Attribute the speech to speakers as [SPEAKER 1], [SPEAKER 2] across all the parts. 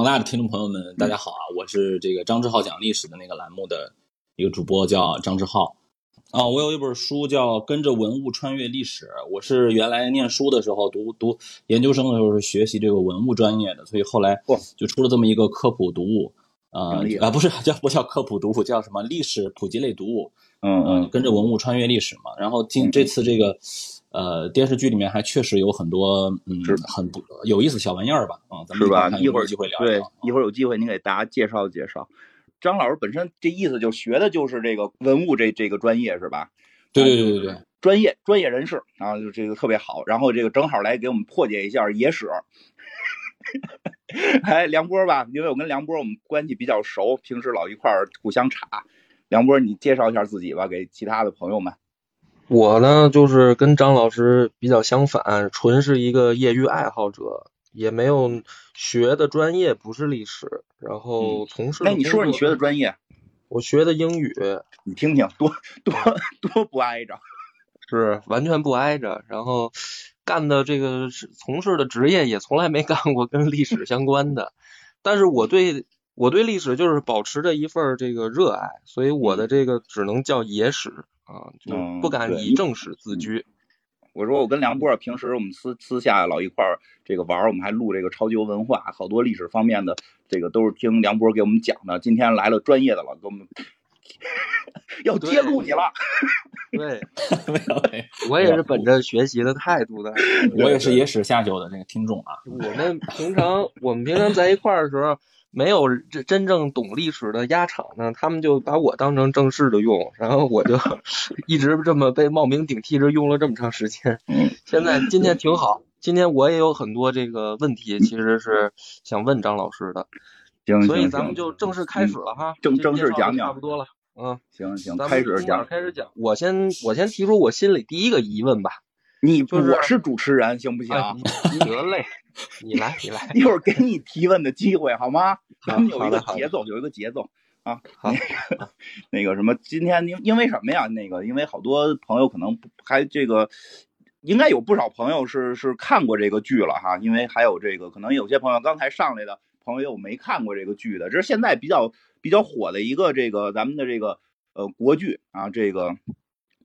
[SPEAKER 1] 广大的听众朋友们，大家好啊！我是这个张志浩讲历史的那个栏目的一个主播，叫张志浩。啊，我有一本书叫《跟着文物穿越历史》，我是原来念书的时候读读研究生的时候是学习这个文物专业的，所以后来就出了这么一个科普读物。啊啊，不是叫不叫科普读物，叫什么历史普及类读物？
[SPEAKER 2] 嗯
[SPEAKER 1] 嗯，跟着文物穿越历史嘛。然后今这次这个。呃，电视剧里面还确实有很多，嗯，很不有意思小玩意儿吧？啊，咱们
[SPEAKER 2] 是吧？一会
[SPEAKER 1] 儿机会聊。
[SPEAKER 2] 对，一会儿有机会您给大家介绍介绍。张老师本身这意思就学的就是这个文物这这个专业是吧？
[SPEAKER 1] 对对对对对，
[SPEAKER 2] 专业专业人士啊，就这个特别好。然后这个正好来给我们破解一下野史。哎，梁波吧，因为我跟梁波我们关系比较熟，平时老一块儿互相查。梁波，你介绍一下自己吧，给其他的朋友们。
[SPEAKER 3] 我呢，就是跟张老师比较相反，纯是一个业余爱好者，也没有学的专业不是历史，然后从事。
[SPEAKER 2] 那你说说你学的专业？
[SPEAKER 3] 我学的英语。
[SPEAKER 2] 你听听，多多多不挨着。
[SPEAKER 3] 是完全不挨着，然后干的这个是从事的职业也从来没干过跟历史相关的，但是我对我对历史就是保持着一份这个热爱，所以我的这个只能叫野史。啊，就不敢以正史自居。
[SPEAKER 2] 我说我跟梁波平时我们私私下老一块儿这个玩，我们还录这个超级文化，好多历史方面的这个都是听梁波给我们讲的。今天来了专业的了，给我们 要揭露你了。
[SPEAKER 3] 对，
[SPEAKER 1] 没有，
[SPEAKER 3] 我也是本着学习的态度的。
[SPEAKER 1] 我也是野史下酒的那个听众啊。
[SPEAKER 3] 我们平常我们平常在一块儿的时候。没有真真正懂历史的鸭场呢，他们就把我当成正式的用，然后我就 一直这么被冒名顶替着用了这么长时间。现在今天挺好，今天我也有很多这个问题，其实是想问张老师的。
[SPEAKER 2] 行，
[SPEAKER 3] 所以咱们就正式开始了哈。
[SPEAKER 2] 正正式讲讲，
[SPEAKER 3] 差不多了。嗯，
[SPEAKER 2] 行行，开始讲。
[SPEAKER 3] 开始讲。我先我先提出我心里第一个疑问吧。
[SPEAKER 2] 你
[SPEAKER 3] 我
[SPEAKER 2] 是主持人，行不行？
[SPEAKER 3] 得嘞。你来，你来，
[SPEAKER 2] 一会儿给你提问的机会，好吗？咱们有一个节奏，有一个节奏啊。
[SPEAKER 3] 好，
[SPEAKER 2] 那个什么，今天因因为什么呀？那个因为好多朋友可能还这个，应该有不少朋友是是看过这个剧了哈。因为还有这个，可能有些朋友刚才上来的朋友没看过这个剧的，这是现在比较比较火的一个这个咱们的这个呃国剧啊，这个《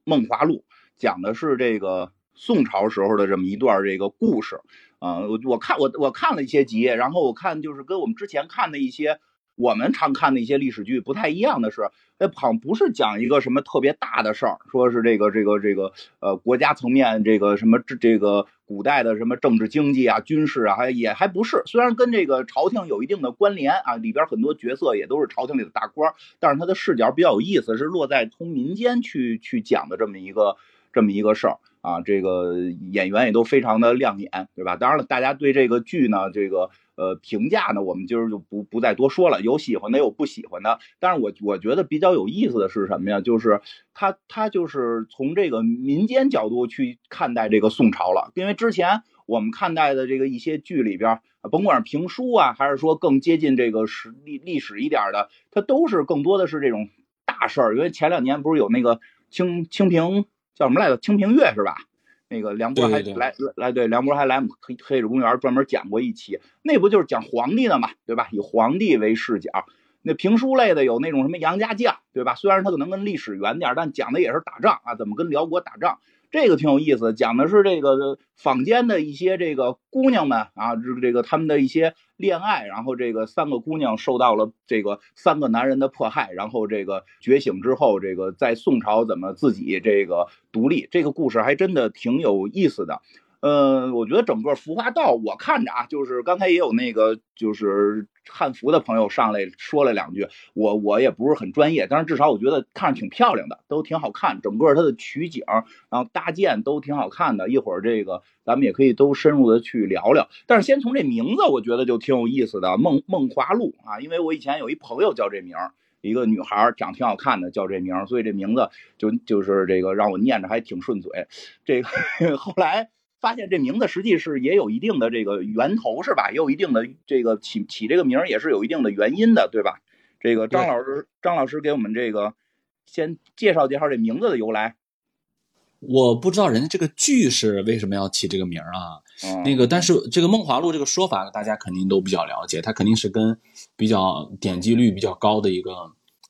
[SPEAKER 2] 梦华录》讲的是这个宋朝时候的这么一段这个故事。啊，我我看我我看了一些集，然后我看就是跟我们之前看的一些我们常看的一些历史剧不太一样的是，那好像不是讲一个什么特别大的事儿，说是这个这个这个呃国家层面这个什么这这个古代的什么政治经济啊军事啊，还也还不是，虽然跟这个朝廷有一定的关联啊，里边很多角色也都是朝廷里的大官，但是他的视角比较有意思，是落在从民间去去讲的这么一个这么一个事儿。啊，这个演员也都非常的亮眼，对吧？当然了，大家对这个剧呢，这个呃评价呢，我们今儿就不不再多说了。有喜欢的，有不喜欢的。但是我我觉得比较有意思的是什么呀？就是他他就是从这个民间角度去看待这个宋朝了。因为之前我们看待的这个一些剧里边，甭管是评书啊，还是说更接近这个史历历史一点的，它都是更多的是这种大事儿。因为前两年不是有那个清清平。叫什么来着？清平乐是吧？那个梁博还来来对，梁博还来黑黑水公园专门讲过一期，那不就是讲皇帝的嘛，对吧？以皇帝为视角。那评书类的有那种什么杨家将，对吧？虽然他可能跟历史远点，但讲的也是打仗啊，怎么跟辽国打仗。这个挺有意思，讲的是这个坊间的一些这个姑娘们啊，这个这个他们的一些恋爱，然后这个三个姑娘受到了这个三个男人的迫害，然后这个觉醒之后，这个在宋朝怎么自己这个独立，这个故事还真的挺有意思的。呃，我觉得整个服化道，我看着啊，就是刚才也有那个就是汉服的朋友上来说了两句，我我也不是很专业，但是至少我觉得看着挺漂亮的，都挺好看，整个它的取景，然后搭建都挺好看的。一会儿这个咱们也可以都深入的去聊聊，但是先从这名字，我觉得就挺有意思的，梦梦华录啊，因为我以前有一朋友叫这名，一个女孩长挺好看的，叫这名，所以这名字就就是这个让我念着还挺顺嘴。这个 后来。发现这名字实际是也有一定的这个源头是吧？也有一定的这个起起这个名儿也是有一定的原因的，对吧？这个张老师，张老师给我们这个先介绍介绍这名字的由来。
[SPEAKER 1] 我不知道人家这个剧是为什么要起这个名儿啊？
[SPEAKER 2] 嗯
[SPEAKER 1] 那个，但是这个《梦华录》这个说法，大家肯定都比较了解，它肯定是跟比较点击率比较高的一个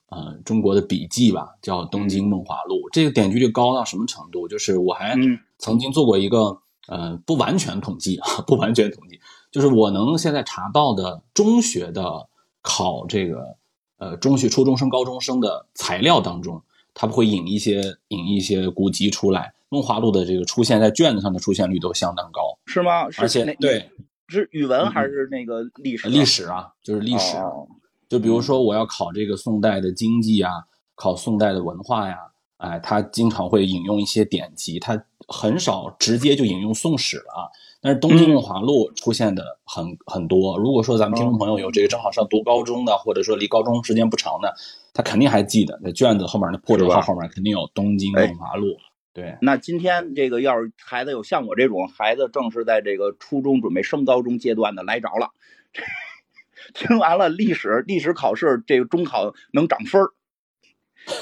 [SPEAKER 1] 呃中国的笔记吧，叫《东京梦华录》。这个点击率高到什么程度？就是我还
[SPEAKER 2] 嗯
[SPEAKER 1] 曾经做过一个呃不完全统计啊，不完全统计，就是我能现在查到的中学的考这个呃中学初中生、高中生的材料当中，它会引一些引一些古籍出来。梦华录的这个出现在卷子上的出现率都相当高，
[SPEAKER 2] 是吗？是
[SPEAKER 1] 而且
[SPEAKER 2] 那
[SPEAKER 1] 对
[SPEAKER 2] 是语文还是那个历史？
[SPEAKER 1] 历史啊，就是历史。
[SPEAKER 2] 哦
[SPEAKER 1] 就比如说我要考这个宋代的经济啊，考宋代的文化呀，哎，他经常会引用一些典籍，他很少直接就引用宋史了啊。但是《东京梦华录》出现的很、很多。如果说咱们听众朋友有这个正好上读高中的，或者说离高中时间不长的，他肯定还记得那卷子后面那破折号后面肯定有《东京梦华录》。对，
[SPEAKER 2] 那今天这个要是孩子有像我这种孩子，正是在这个初中准备升高中阶段的来着了。听完了历史，历史考试这个中考能涨分儿，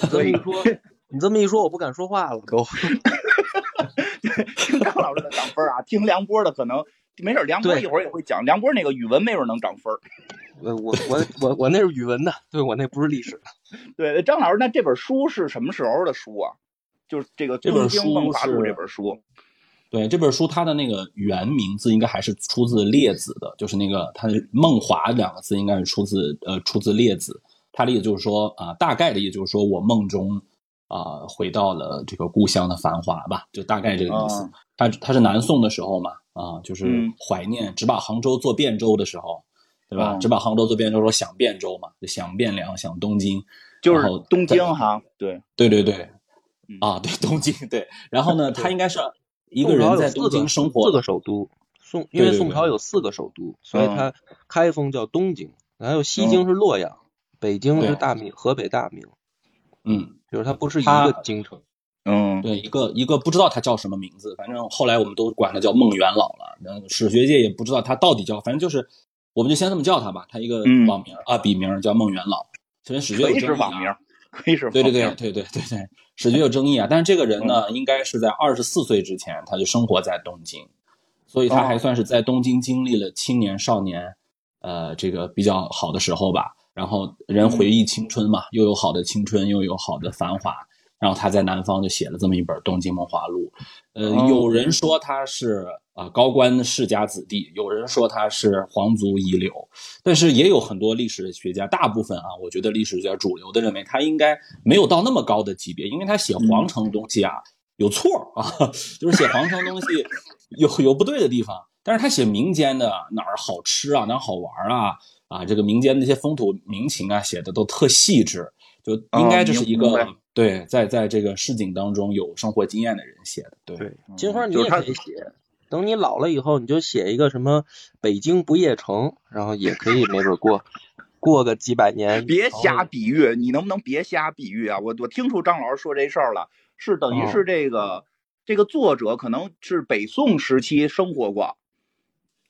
[SPEAKER 2] 所以
[SPEAKER 3] 说你这么一说，我不敢说话了都。
[SPEAKER 2] 听张老师的涨分啊，听梁波的可能没事，梁波一会儿也会讲，梁波那个语文没准能涨分儿。
[SPEAKER 3] 呃，我我我我那是语文的，对我那不是历史的。
[SPEAKER 2] 对，张老师，那这本书是什么时候的书啊？就是这个《
[SPEAKER 1] 这本
[SPEAKER 2] 东京梦华录》
[SPEAKER 1] 书是
[SPEAKER 2] 这本书。
[SPEAKER 1] 对这本书，它的那个原名字应该还是出自《列子》的，就是那个它的“梦华”两个字应该是出自呃出自《列子》。它的意思就是说啊、大概的意思就是说我梦中啊、回到了这个故乡的繁华吧，就大概这个意思。
[SPEAKER 2] 啊
[SPEAKER 1] 它它是南宋的时候嘛，啊，就是
[SPEAKER 2] 嗯
[SPEAKER 1] 怀念只把杭州做汴州的时候，对吧？
[SPEAKER 2] 嗯
[SPEAKER 1] 只把杭州做汴州，说想汴州嘛，就想汴梁，想东京。
[SPEAKER 2] 就是东京哈，对，
[SPEAKER 1] 对对对
[SPEAKER 2] 嗯，
[SPEAKER 1] 啊，对东京对。然后呢，他应该是一个人在东京生活
[SPEAKER 3] 四个首都，宋因为宋朝有四个首都，所以
[SPEAKER 2] 嗯
[SPEAKER 3] 它开封叫东京，然后西京是洛阳，北京是大名，河北大名，
[SPEAKER 1] 嗯。
[SPEAKER 3] 就是它不是一个京城。
[SPEAKER 2] 嗯，
[SPEAKER 1] 对，一个一个不知道他叫什么名字，反正后来我们都管他叫孟元老了。然后史学界也不知道他到底叫，反正就是我们就先这么叫他吧。他一个
[SPEAKER 2] 嗯
[SPEAKER 1] 网名、啊，笔名叫孟元老。其实史学有争议啊
[SPEAKER 2] 是网名，可以是
[SPEAKER 1] 对对对对对对对，史学有争议啊。但是这个人呢，应该是在二十四岁之前他就生活在东京，所以他还
[SPEAKER 2] 哦
[SPEAKER 1] 算是在东京经历了青年少年，呃，这个比较好的时候吧。然后人回忆青春嘛，又有好的青春，又有好的繁华。然后他在南方就写了这么一本《东京梦华录》，呃，
[SPEAKER 2] 哦
[SPEAKER 1] 有人说他是啊、高官世家子弟，有人说他是皇族遗留，但是也有很多历史学家，大部分啊，我觉得历史学家主流的认为他应该没有到那么高的级别，因为他写皇城东西啊、有错啊，就是写皇城东西有有不对的地方，但是他写民间的哪儿好吃啊，哪儿好玩啊，啊，这个民间那些风土民情啊，写的都特细致，就应该这是一个、对，在在这个市井当中有生活经验的人写的，对
[SPEAKER 3] 对，金花你也可以写，等你老了以后，你就写一个什么北京不夜城，然后也可以没准过过个几百年。
[SPEAKER 2] 别瞎比喻，你能不能别瞎比喻啊？我我听出张老师说这事儿了，是等于
[SPEAKER 3] 哦
[SPEAKER 2] 是这个、这个作者可能是北宋时期生活过，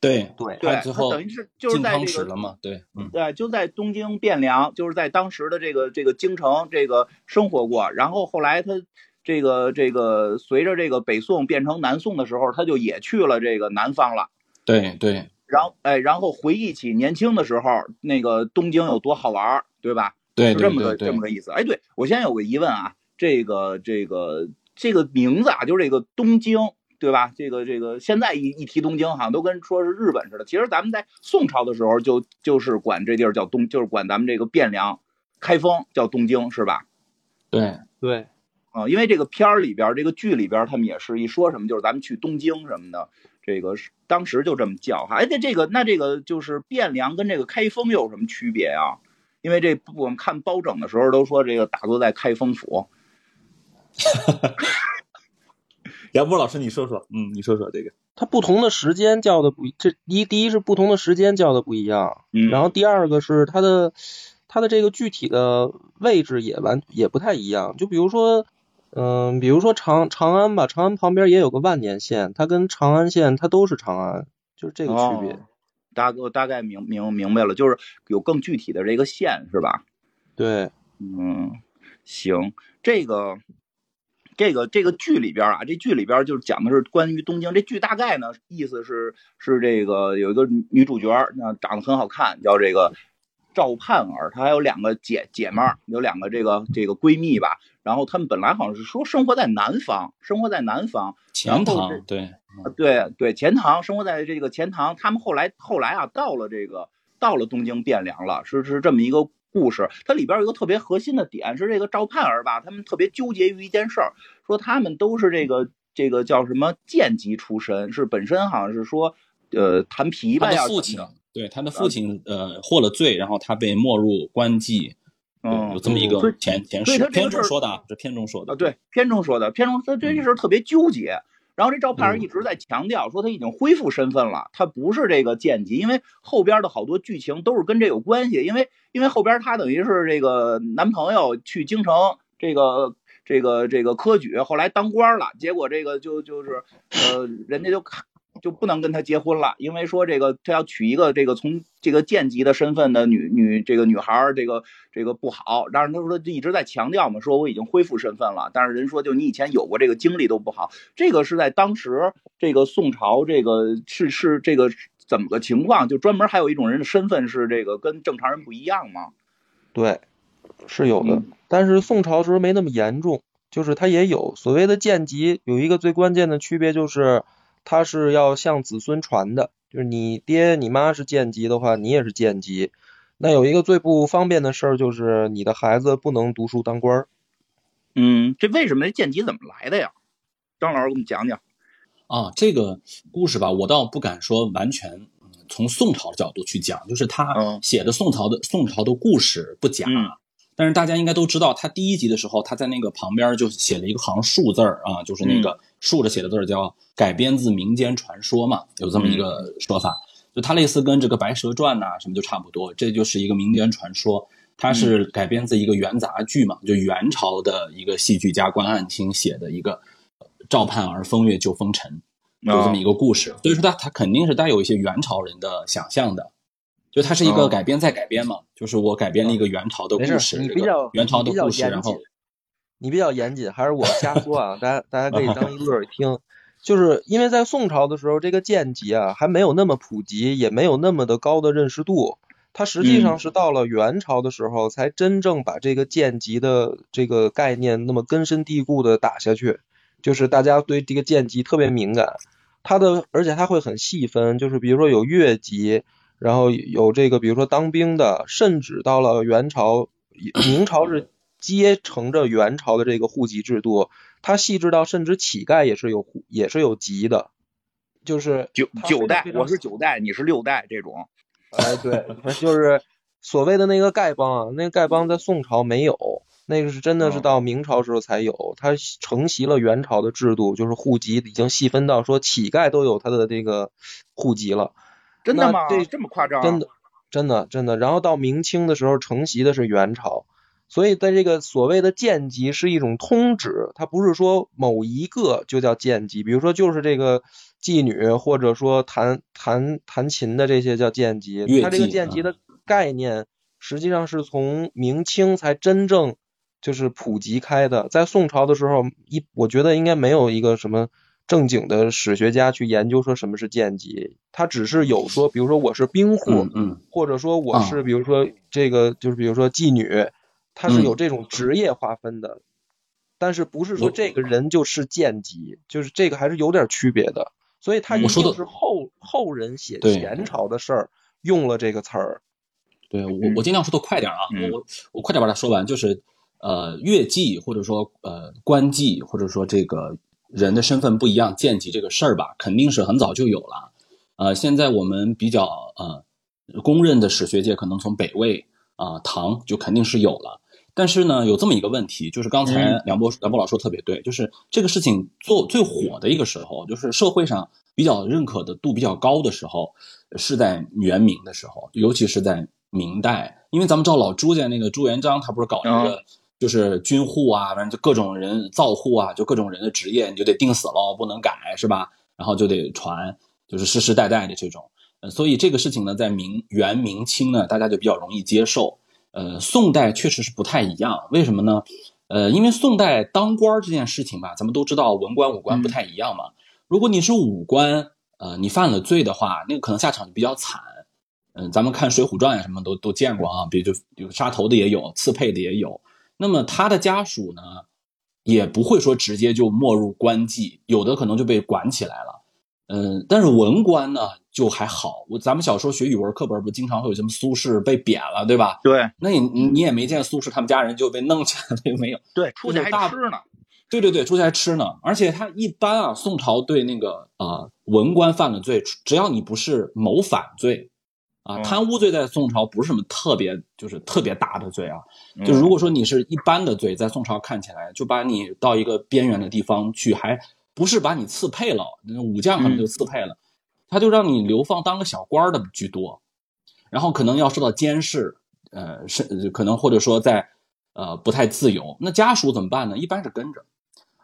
[SPEAKER 1] 对
[SPEAKER 3] 对
[SPEAKER 2] 对，他等于是就是在这个
[SPEAKER 1] 了嘛，对，嗯，
[SPEAKER 2] 对，就在东京汴梁，就是在当时的这个这个京城这个生活过，然后后来他这个这个随着这个北宋变成南宋的时候，他就也去了这个南方了。
[SPEAKER 1] 对对
[SPEAKER 2] 然后哎，然后回忆起年轻的时候，那个东京有多好玩，对吧？
[SPEAKER 1] 对对
[SPEAKER 2] 是这么个这么个意思。哎，对我现在有个疑问啊，这个这个这个名字啊，就是这个东京，对吧？这个这个现在一一提东京，好像都跟说是日本似的。其实咱们在宋朝的时候就就是管这地儿叫东，就是管咱们这个汴梁、开封叫东京，是吧？
[SPEAKER 1] 对
[SPEAKER 3] 对，
[SPEAKER 2] 啊、因为这个片儿里边儿，这个剧里边儿，他们也是一说什么，就是咱们去东京什么的，这个当时就这么叫哈。哎，那这个那这个就是汴梁跟这个开封有什么区别啊？因为这我们看包拯的时候都说这个打坐在开封府，
[SPEAKER 1] 杨波老师，你说说，嗯，你说说这个，
[SPEAKER 3] 它不同的时间叫的不一，这一第一是不同的时间叫的不一样，
[SPEAKER 2] 嗯，
[SPEAKER 3] 然后第二个是它的它的这个具体的位置也完也不太一样。就比如说，嗯、比如说长长安吧，长安旁边也有个万年县，它跟长安县它都是长安，就是这个区别。
[SPEAKER 2] 哦大我大概明明明白了，就是有更具体的这个县是吧？
[SPEAKER 3] 对，
[SPEAKER 2] 嗯，行，这个这个这个剧里边啊，这剧里边就是讲的是关于东京。这剧大概呢，意思是是这个有一个女主角，那长得很好看，叫这个赵盼儿，她还有两个姐姐妹儿，有两个这个这个闺蜜吧。然后她们本来好像是说生活在南方，生活在南方，
[SPEAKER 1] 钱塘对
[SPEAKER 2] 啊对对钱塘，生活在这个钱塘。她们后来后来啊，到了这个到了东京汴梁了，是是这么一个。故事它里边有一个特别核心的点是这个赵盼儿吧，他们特别纠结于一件事儿，说他们都是这个这个叫什么剑籍出身，是本身好像是说呃弹琵琶呀。
[SPEAKER 1] 父亲对他的父亲呃获了罪，然后他被没入官妓，嗯，有这么一个前前世。片中说的啊，这片中说的
[SPEAKER 2] 啊，对，片中说的，片中他这事儿特别纠结。然后这赵盼儿一直在强调说他已经恢复身份了，他不是这个贱籍，因为后边的好多剧情都是跟这有关系。因为因为后边他等于是这个男朋友去京城这个这个这个科举，后来当官了，结果这个就就是呃人家就看。就不能跟他结婚了，因为说这个他要娶一个这个从这个贱籍的身份的女女这个女孩这个这个不好。但是他说一直在强调嘛，说我已经恢复身份了。但是人说就你以前有过这个经历都不好，这个是在当时这个宋朝这个是是这个怎么个情况？就专门还有一种人的身份是这个跟正常人不一样吗？
[SPEAKER 3] 对，是有的，但是宋朝时候没那么严重，就是他也有所谓的贱籍，有一个最关键的区别就是。他是要向子孙传的，就是你爹你妈是贱籍的话，你也是贱籍。那有一个最不方便的事儿，就是你的孩子不能读书当官儿。
[SPEAKER 2] 嗯，这为什么这贱籍怎么来的呀？张老师给我们讲讲。
[SPEAKER 1] 啊，这个故事吧，我倒不敢说完全从宋朝的角度去讲，就是他写的宋朝的宋朝的故事不假。但是大家应该都知道，他第一集的时候，他在那个旁边就写了一个行竖字儿啊，就是那个竖着写的字儿，叫改编自民间传说嘛，有这么一个说法。就它类似跟这个《白蛇传》呐什么就差不多，这就是一个民间传说。它是改编自一个元杂剧嘛，就元朝的一个戏剧家关汉卿写的一个《赵盼儿风月救风尘》，有这么一个故事。所以说它它肯定是带有一些元朝人的想象的。就它是一个改编再改编嘛，就是我改编了一个元朝的故事，
[SPEAKER 3] 你比较
[SPEAKER 1] 元朝的故事，然后
[SPEAKER 3] 你比较严谨，还是我瞎说啊？大家大家可以当一乐听，就是因为在宋朝的时候，这个剑籍啊还没有那么普及，也没有那么的高的认识度，它实际上是到了元朝的时候，才真正把这个剑籍的这个概念那么根深蒂固的打下去，就是大家对这个剑籍特别敏感，它的而且它会很细分，就是比如说有越级。然后有这个，比如说当兵的，甚至到了元朝、明朝是 接承着元朝的这个户籍制度，它细致到甚至乞丐也是有也是有籍的，就是
[SPEAKER 2] 九九代，我是九代，你是六代这种。
[SPEAKER 3] 哎，对，就是所谓的那个丐帮啊，那个丐帮在宋朝没有，那个是真的是到明朝时候才有，它承袭了元朝的制度，就是户籍已经细分到说乞丐都有他的这个户籍了。
[SPEAKER 2] 真的吗？
[SPEAKER 3] 这
[SPEAKER 2] 这么夸张？
[SPEAKER 3] 真的，真的，真的。然后到明清的时候，承袭的是元朝，所以在这个所谓的贱籍是一种通指，它不是说某一个就叫贱籍。比如说，就是这个妓女，或者说弹弹弹琴的这些叫贱籍。它这个贱籍的概念，实际上是从明清才真正就是普及开的。在宋朝的时候，一我觉得应该没有一个什么。正经的史学家去研究说什么是贱籍，他只是有说，比如说我是兵户，
[SPEAKER 1] 嗯，
[SPEAKER 3] 或者说我是，比如说这个就是比如说妓女，他是有这种职业划分的，但是不是说这个人就是贱籍，就是这个还是有点区别的，所以他一定是后后人写前朝的事儿用了这个词儿。
[SPEAKER 1] 对我我尽量说的快点啊，我我快点把它说完，就是呃月季或者说呃官妓或者说这个。人的身份不一样，贱籍这个事儿吧，肯定是很早就有了。呃，现在我们比较呃公认的史学界，可能从北魏啊唐就肯定是有了。但是呢，有这么一个问题，就是刚才梁波梁博老说特别对，就是这个事情做最火的一个时候，就是社会上比较认可的度比较高的时候，是在元明的时候，尤其是在明代，因为咱们知道老朱家那个朱元璋，他不是搞一个。就是军户啊，反正就各种人造户啊，就各种人的职业，你就得定死了，不能改，是吧？然后就得传，就是世世代代的这种。呃，所以这个事情呢，在明元明清呢，大家就比较容易接受。呃，宋代确实是不太一样，为什么呢？呃，因为宋代当官这件事情吧，咱们都知道文官武官不太一样嘛。如果你是武官，呃，你犯了罪的话，那个可能下场就比较惨。嗯，咱们看《水浒传》啊，什么都都见过啊，比如就有杀头的也有，刺配的也有。那么他的家属呢，也不会说直接就没入官妓，有的可能就被管起来了。嗯，但是文官呢就还好。我咱们小时候学语文课本不经常会有什么苏轼被贬了，对吧？
[SPEAKER 2] 对
[SPEAKER 1] 那你你你也没见苏轼他们家人就被弄起来了，没有？
[SPEAKER 2] 对，出去还吃呢。
[SPEAKER 1] 对对对，出去还吃呢。而且他一般啊，宋朝对那个呃文官犯了罪，只要你不是谋反罪啊，
[SPEAKER 2] 嗯
[SPEAKER 1] 贪污罪在宋朝不是什么特别就是特别大的罪啊。
[SPEAKER 2] 嗯
[SPEAKER 1] 就如果说你是一般的罪，在宋朝看起来就把你到一个边缘的地方去，还不是把你赐配了，那武将可能就赐配了，他就让你流放当个小官儿的居多，然后可能要受到监视，呃，是可能或者说在呃不太自由。那家属怎么办呢？一般是跟着。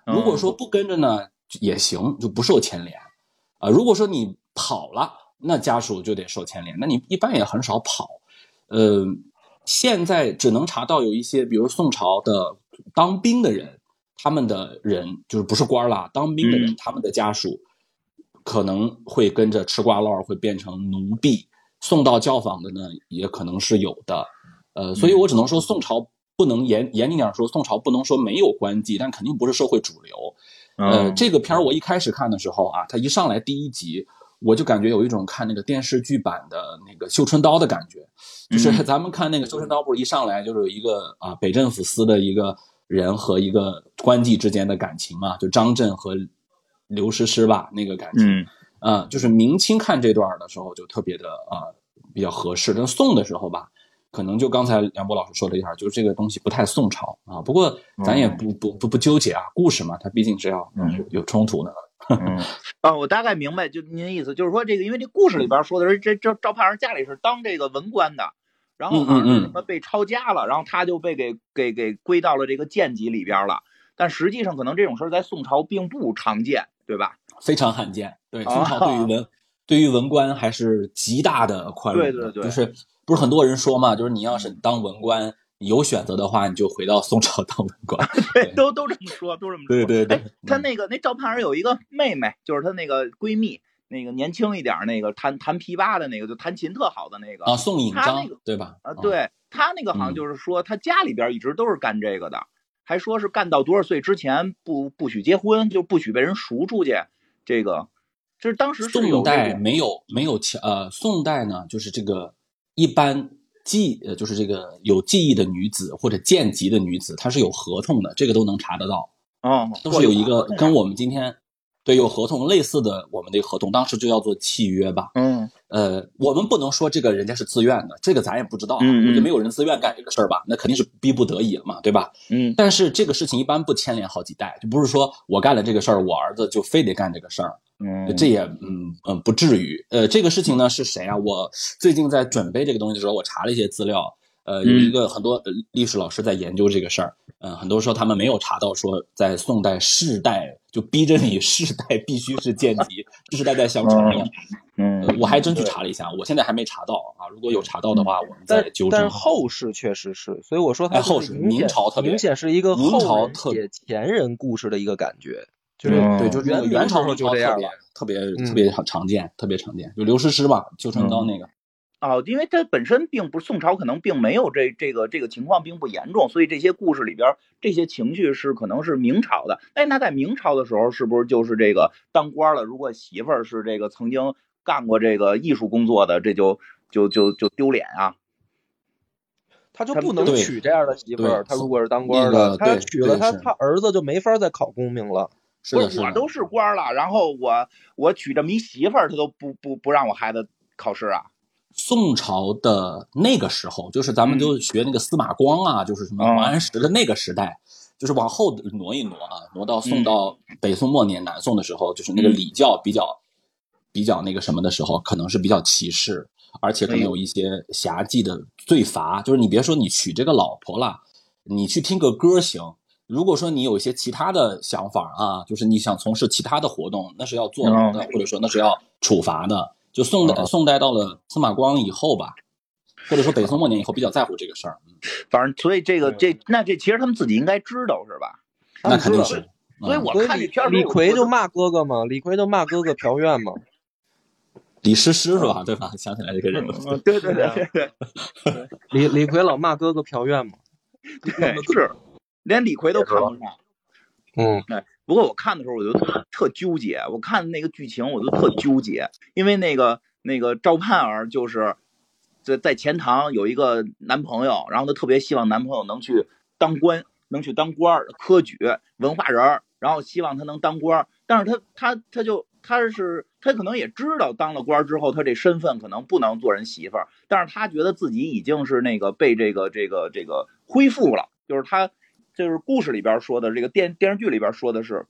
[SPEAKER 1] 如果说不跟着呢，也行，就不受牵连。啊、如果说你跑了，那家属就得受牵连。那你一般也很少跑。呃，现在只能查到有一些，比如宋朝的当兵的人，他们的人就是不是官儿啦，当兵的人，
[SPEAKER 2] 嗯
[SPEAKER 1] 他们的家属可能会跟着吃瓜唠，会变成奴婢。送到教坊的呢，也可能是有的。呃，所以我只能说，宋朝不能严严谨点说，宋朝不能说没有官妓，但肯定不是社会主流。呃，
[SPEAKER 2] 嗯
[SPEAKER 1] 这个片儿我一开始看的时候啊，它一上来第一集，我就感觉有一种看那个电视剧版的那个《绣春刀》的感觉，就是
[SPEAKER 2] 嗯。
[SPEAKER 1] 咱们看那个《绣春刀》，不是一上来就是有一个啊北镇抚司的一个人和一个官妓之间的感情嘛，就张震和刘诗诗吧那个感情，
[SPEAKER 2] 嗯。
[SPEAKER 1] 啊，就是明清看这段的时候就特别的啊比较合适，但宋的时候吧，可能就刚才梁博老师说了一下，就是这个东西不太宋朝啊。不过咱也不不不不纠结啊，故事嘛，它毕竟是要
[SPEAKER 2] 嗯。
[SPEAKER 1] 有有冲突的。
[SPEAKER 2] 嗯 啊，我大概明白，就您的意思，就是说这个，因为这故事里边说的是这这赵盼儿家里是当这个文官的，然后什么被抄家了，然后他就被给给给归到了这个贱籍里边了。但实际上，可能这种事儿在宋朝并不常见，对吧？
[SPEAKER 1] 非常罕见。对，
[SPEAKER 2] 啊
[SPEAKER 1] 宋朝对于文、对于文官还是极大的宽容。
[SPEAKER 2] 对对对
[SPEAKER 1] 就是不是很多人说嘛，就是你要是当文官，你有选择的话，你就回到宋朝当文官。
[SPEAKER 2] 对，都都这么说，都这么说。
[SPEAKER 1] 对对对
[SPEAKER 2] 哎，他那个那赵盼儿有一个妹妹，就是她那个闺蜜，那个年轻一点那个弹弹琵琶的那个，就弹琴特好的那个
[SPEAKER 1] 啊，宋引章
[SPEAKER 2] 那个
[SPEAKER 1] 对吧？
[SPEAKER 2] 啊，对他那个好像
[SPEAKER 1] 嗯
[SPEAKER 2] 就是说，他家里边一直都是干这个的，还说是干到多少岁之前不不许结婚，就不许被人赎出去。这个，就是当时
[SPEAKER 1] 宋代没有没有强呃，宋代呢就是这个一般记呃就是这个有记忆的女子或者贱籍的女子，她是有合同的，这个都能查得到，
[SPEAKER 2] 哦，
[SPEAKER 1] 都是有一个跟我们今天对有合同类似的我们的合同，当时就叫做契约吧。
[SPEAKER 2] 嗯
[SPEAKER 1] 呃，我们不能说这个人家是自愿的，这个咱也不知道啊，
[SPEAKER 2] 嗯嗯
[SPEAKER 1] 我觉得没有人自愿干这个事儿吧，那肯定是逼不得已了嘛，对吧？
[SPEAKER 2] 嗯
[SPEAKER 1] 但是这个事情一般不牵连好几代，就不是说我干了这个事儿，我儿子就非得干这个事儿。
[SPEAKER 2] 嗯，
[SPEAKER 1] 这也嗯嗯不至于。呃，这个事情呢是谁啊？我最近在准备这个东西的时候，我查了一些资料。呃，有一个很多呃历史老师在研究这个事儿。嗯、很多说他们没有查到说在宋代世代就逼着你 世代必须是贱籍，世世代代相传的。
[SPEAKER 2] 嗯
[SPEAKER 1] 呃，我还真去查了一下，我现在还没查到啊。如果有查到的话，我们
[SPEAKER 3] 但
[SPEAKER 1] 再纠
[SPEAKER 3] 但是。后世确实是，所以我说它
[SPEAKER 1] 哎后世明朝特别
[SPEAKER 3] 明显是一个
[SPEAKER 1] 明
[SPEAKER 3] 后人
[SPEAKER 1] 朝特
[SPEAKER 3] 写前人故事的一个感觉，就是
[SPEAKER 2] 嗯
[SPEAKER 1] 对，就
[SPEAKER 3] 元
[SPEAKER 1] 元朝
[SPEAKER 3] 时候就这样了。
[SPEAKER 1] 特别
[SPEAKER 3] 嗯
[SPEAKER 1] 特别常常见，特别常见。就刘诗诗吧，绣春刀
[SPEAKER 2] 嗯
[SPEAKER 1] 那个。
[SPEAKER 2] 哦，因为它本身并不宋朝可能并没有这这个这个情况并不严重，所以这些故事里边这些情绪是可能是明朝的。哎，那在明朝的时候，是不是就是这个当官了？如果媳妇儿是这个曾经干过这个艺术工作的，这就就就就丢脸啊。他
[SPEAKER 3] 他就不能娶这样的媳妇儿。他如果是当官的，他娶了他，他儿子就没法再考功名了。
[SPEAKER 2] 不
[SPEAKER 1] 是的，是的。
[SPEAKER 2] 是我都是官了，然后我我娶这么一媳妇儿，他都不不不让我孩子考试啊。
[SPEAKER 1] 宋朝的那个时候，就是咱们
[SPEAKER 2] 嗯
[SPEAKER 1] 就学那个司马光啊，就是什么
[SPEAKER 2] 嗯
[SPEAKER 1] 王安石的那个时代，就是往后挪一挪啊，挪到宋
[SPEAKER 2] 嗯
[SPEAKER 1] 到北宋末年、南宋的时候，就是那个
[SPEAKER 2] 嗯
[SPEAKER 1] 礼教比较比较那个什么的时候，可能是比较歧视，而且可能有一些侠妓的罪罚。就是你别说你娶这个老婆了，你去听个歌行。如果说你有一些其他的想法啊，就是你想从事其他的活动，那是要坐牢的，或者说那是要处罚的。就宋代，
[SPEAKER 2] 哦
[SPEAKER 1] 宋代到了司马光以后吧，或者说北宋末年以后比较在乎这个事儿。嗯
[SPEAKER 2] 反正所以这个这那这其实他们自己应该知道是吧？
[SPEAKER 1] 那肯定
[SPEAKER 3] 是
[SPEAKER 1] 是。
[SPEAKER 2] 所以我看这片儿
[SPEAKER 3] 李逵就骂哥哥嘛，李逵就骂哥哥朴院嘛。
[SPEAKER 1] 李师师是吧？对吧？想起来这个人
[SPEAKER 2] 对对对对
[SPEAKER 3] 李李逵老骂哥哥朴院嘛。
[SPEAKER 2] 对，是连李逵都看不上。
[SPEAKER 3] 嗯，
[SPEAKER 2] 不过我看的时候我就特特纠结，我看那个剧情我就特纠结，因为那个那个赵盼儿就是在在钱塘有一个男朋友，然后她特别希望男朋友能去当官，能去当官儿，科举文化人儿，然后希望他能当官儿，但是他他他就他是他可能也知道当了官儿之后，他这身份可能不能做人媳妇儿，但是他觉得自己已经是那个被这个这个这个恢复了，就是他就是故事里边说的这个电电视剧里边说的是，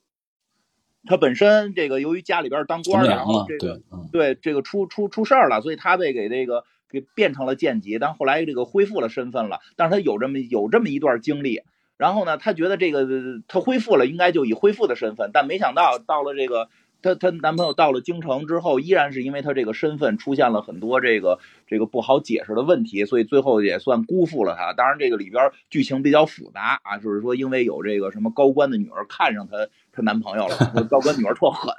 [SPEAKER 2] 他本身这个由于家里边当官的，然后这个
[SPEAKER 1] 对，
[SPEAKER 2] 这个出出出事儿了，所以他被给这个给变成了间谍，但后来这个恢复了身份了，但是他有这么有这么一段经历，然后呢，他觉得这个呃他恢复了，应该就以恢复的身份，但没想到到了这个她她男朋友到了京城之后，依然是因为她这个身份出现了很多这个这个不好解释的问题，所以最后也算辜负了她。当然，这个里边剧情比较复杂啊，就是说因为有这个什么高官的女儿看上她她男朋友了，高官女儿特狠。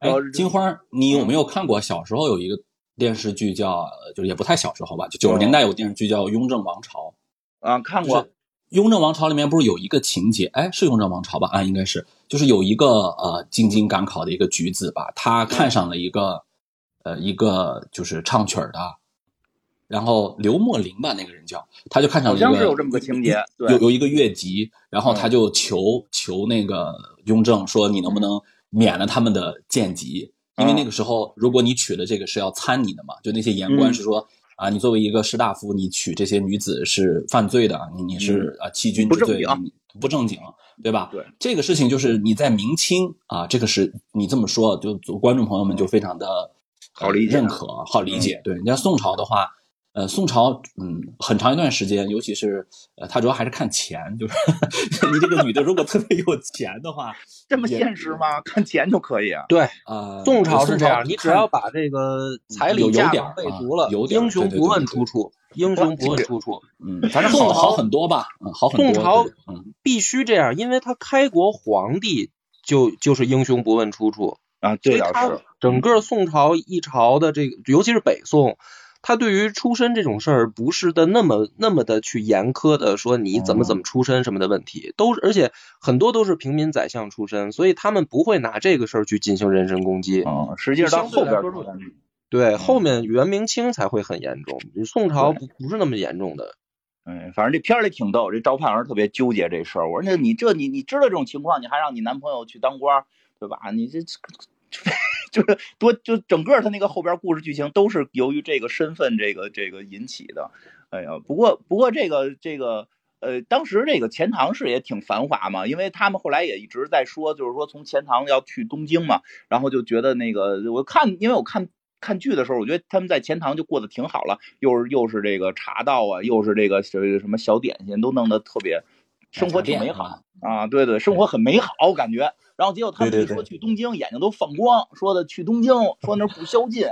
[SPEAKER 1] 金花，你有没有看过小时候有一个电视剧叫，呃就是也不太小时候吧，就九十年代有电视剧叫《雍正王朝》。
[SPEAKER 2] 啊，看过
[SPEAKER 1] 就是《雍正王朝》里面不是有一个情节？哎，是《雍正王朝》吧？啊，应该是，就是有一个呃进京赶考的一个举子吧，他看上了一个呃一个就是唱曲儿的，然后刘墨林吧，那个人叫，他就看上了一个
[SPEAKER 2] 像是有这么个情节，对。
[SPEAKER 1] 有有一个越级，然后他
[SPEAKER 2] 嗯
[SPEAKER 1] 就求、求那个雍正说，你能不能免了他们的贱籍？因为
[SPEAKER 2] 嗯。
[SPEAKER 1] 那个时候，如果你娶的这个是要参你的嘛，就那些言官
[SPEAKER 2] 嗯。
[SPEAKER 1] 是说。啊，你作为一个士大夫，你娶这些女子是犯罪的，你你是啊欺君之罪
[SPEAKER 2] 嗯不正经，
[SPEAKER 1] 你不正经，对吧？
[SPEAKER 2] 对，
[SPEAKER 1] 这个事情就是你在明清啊，这个是你这么说，就观众朋友们就非常的
[SPEAKER 2] 好理
[SPEAKER 1] 认可，好理解。对，人家宋朝的话，呃，宋朝嗯，很长一段时间，尤其是呃，他主要还是看钱，就是 你这个女的如果特别有钱的话，
[SPEAKER 2] 这么现实吗？看钱就可以啊？
[SPEAKER 3] 对，
[SPEAKER 1] 呃，
[SPEAKER 3] 宋朝是这样，你只要把这个彩礼价格
[SPEAKER 1] 点儿啊
[SPEAKER 3] 备足了，
[SPEAKER 1] 有点
[SPEAKER 3] 英雄不问出处，英雄不问出处。
[SPEAKER 1] 嗯，反正
[SPEAKER 3] 宋朝
[SPEAKER 1] 好好很多吧，嗯，好很多。
[SPEAKER 3] 宋朝
[SPEAKER 1] 嗯，
[SPEAKER 3] 必须这样，因为他开国皇帝就就是英雄不问出处，
[SPEAKER 2] 啊，这倒
[SPEAKER 3] 所以他
[SPEAKER 2] 是。
[SPEAKER 3] 整个宋朝一朝的这个，尤其是北宋，他对于出身这种事儿不是的那么那么的去严苛的说你怎么怎么出身什么的问题，都是而且很多都是平民宰相出身，所以他们不会拿这个事儿去进行人身攻击。
[SPEAKER 2] 嗯，实际上后边儿
[SPEAKER 3] 对，后面元明清才会很严重，宋朝不不是那么严重的。
[SPEAKER 2] 嗯，反正这片儿里挺逗，这赵盼儿特别纠结这事儿。我说那你这你你知道这种情况，你还让你男朋友去当官儿，对吧？你这 就是多就整个他那个后边故事剧情都是由于这个身份这个这个引起的。哎呀，不过不过这个这个呃，当时这个钱塘市也挺繁华嘛，因为他们后来也一直在说，就是说从钱塘要去东京嘛，然后就觉得那个我看，因为我看。看剧的时候，我觉得他们在钱塘就过得挺好了，又是又是这个茶道啊，又是这个这个什么小点心，都弄得特别，生活挺美好啊，对对，生活很美好感觉。然后结果他们一说去东京，眼睛都放光，说的去东京，说那不宵 禁。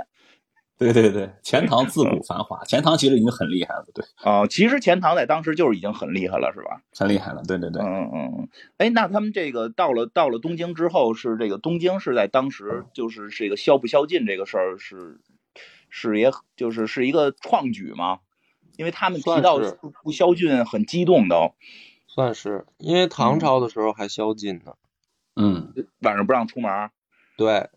[SPEAKER 1] 对对对，钱塘自古繁华，钱塘其实已经很厉害了，对。
[SPEAKER 2] 啊，其实钱塘在当时就是已经很厉害了，是吧？
[SPEAKER 1] 很厉害了，对对对。
[SPEAKER 2] 嗯嗯嗯，哎，那他们这个到了到了东京之后，是这个东京是在当时就是这个宵不宵禁这个事儿是是也就是是一个创举吗？因为他们提到不不宵禁很激动都，
[SPEAKER 3] 算是因为唐朝的时候还宵禁呢，
[SPEAKER 1] 嗯，
[SPEAKER 2] 晚上不让出门。
[SPEAKER 3] 对，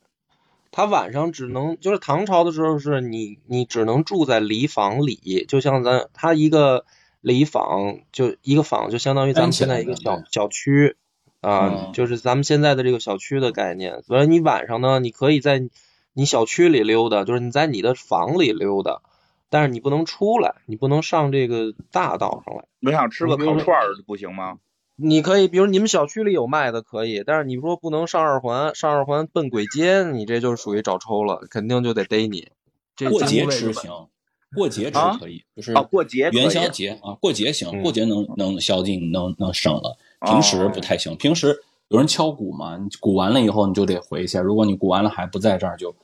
[SPEAKER 3] 他晚上只能就是唐朝的时候是你你只能住在里坊里，就像咱他一个里坊就一个坊就相当于咱们现在一个小小区啊，
[SPEAKER 2] 嗯、
[SPEAKER 3] 就是咱们现在的这个小区的概念。所以你晚上呢，你可以在你小区里溜达，就是你在你的房里溜达，但是你不能出来，你不能上这个大道上来。
[SPEAKER 2] 我想吃个烤串儿不行吗？
[SPEAKER 3] 你可以，比如你们小区里有卖的可以，但是你说不能上二环，上二环奔鬼街，你这就是属于找抽了，肯定就得逮你。这
[SPEAKER 1] 过节吃行，过节吃可以，就是
[SPEAKER 2] 啊，过节
[SPEAKER 1] 元宵节啊，过节行，过节能能宵禁，能能省了，平时不太行。平时有人敲鼓嘛，你鼓完了以后你就得回去，如果你鼓完了还不在这儿，就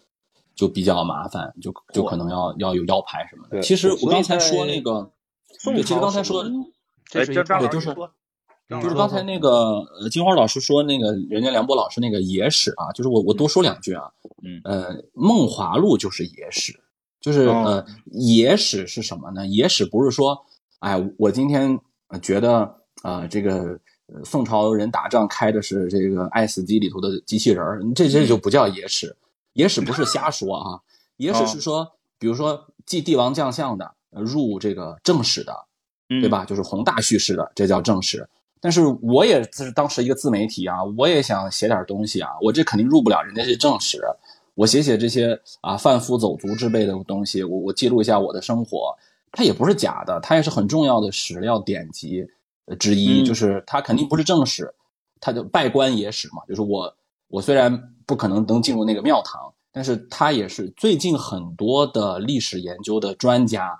[SPEAKER 1] 就比较麻烦，就就可能要要有腰牌什么的。
[SPEAKER 3] 对
[SPEAKER 1] 其实我刚才说那个，其实刚才说
[SPEAKER 3] 这是一
[SPEAKER 2] 这张
[SPEAKER 3] 个
[SPEAKER 1] 对就是就是刚才那个呃，金花老师说那个人家梁博老师那个野史啊，就是我我多说两句啊，
[SPEAKER 2] 嗯
[SPEAKER 1] 呃，梦华录就是野史，就是
[SPEAKER 2] 哦
[SPEAKER 1] 呃，野史是什么呢？野史不是说，哎，我今天呃觉得呃这个呃宋朝人打仗开的是这个爱死机里头的机器人儿，这这就不叫野史，野史不是瞎 说啊，野史
[SPEAKER 2] 哦
[SPEAKER 1] 是说，比如说记帝王将相的呃入这个正史的，对？吧？就是宏大叙事的，这叫正史。但是我也是当时一个自媒体啊，我也想写点东西啊，我这肯定入不了人家这正史。我写写这些啊贩夫走卒之辈的东西，我我记录一下我的生活，它也不是假的，它也是很重要的史料典籍呃之一，
[SPEAKER 2] 嗯。
[SPEAKER 1] 就是它肯定不是正史，它就拜官野史嘛，就是我我虽然不可能能进入那个庙堂，但是它也是最近很多的历史研究的专家，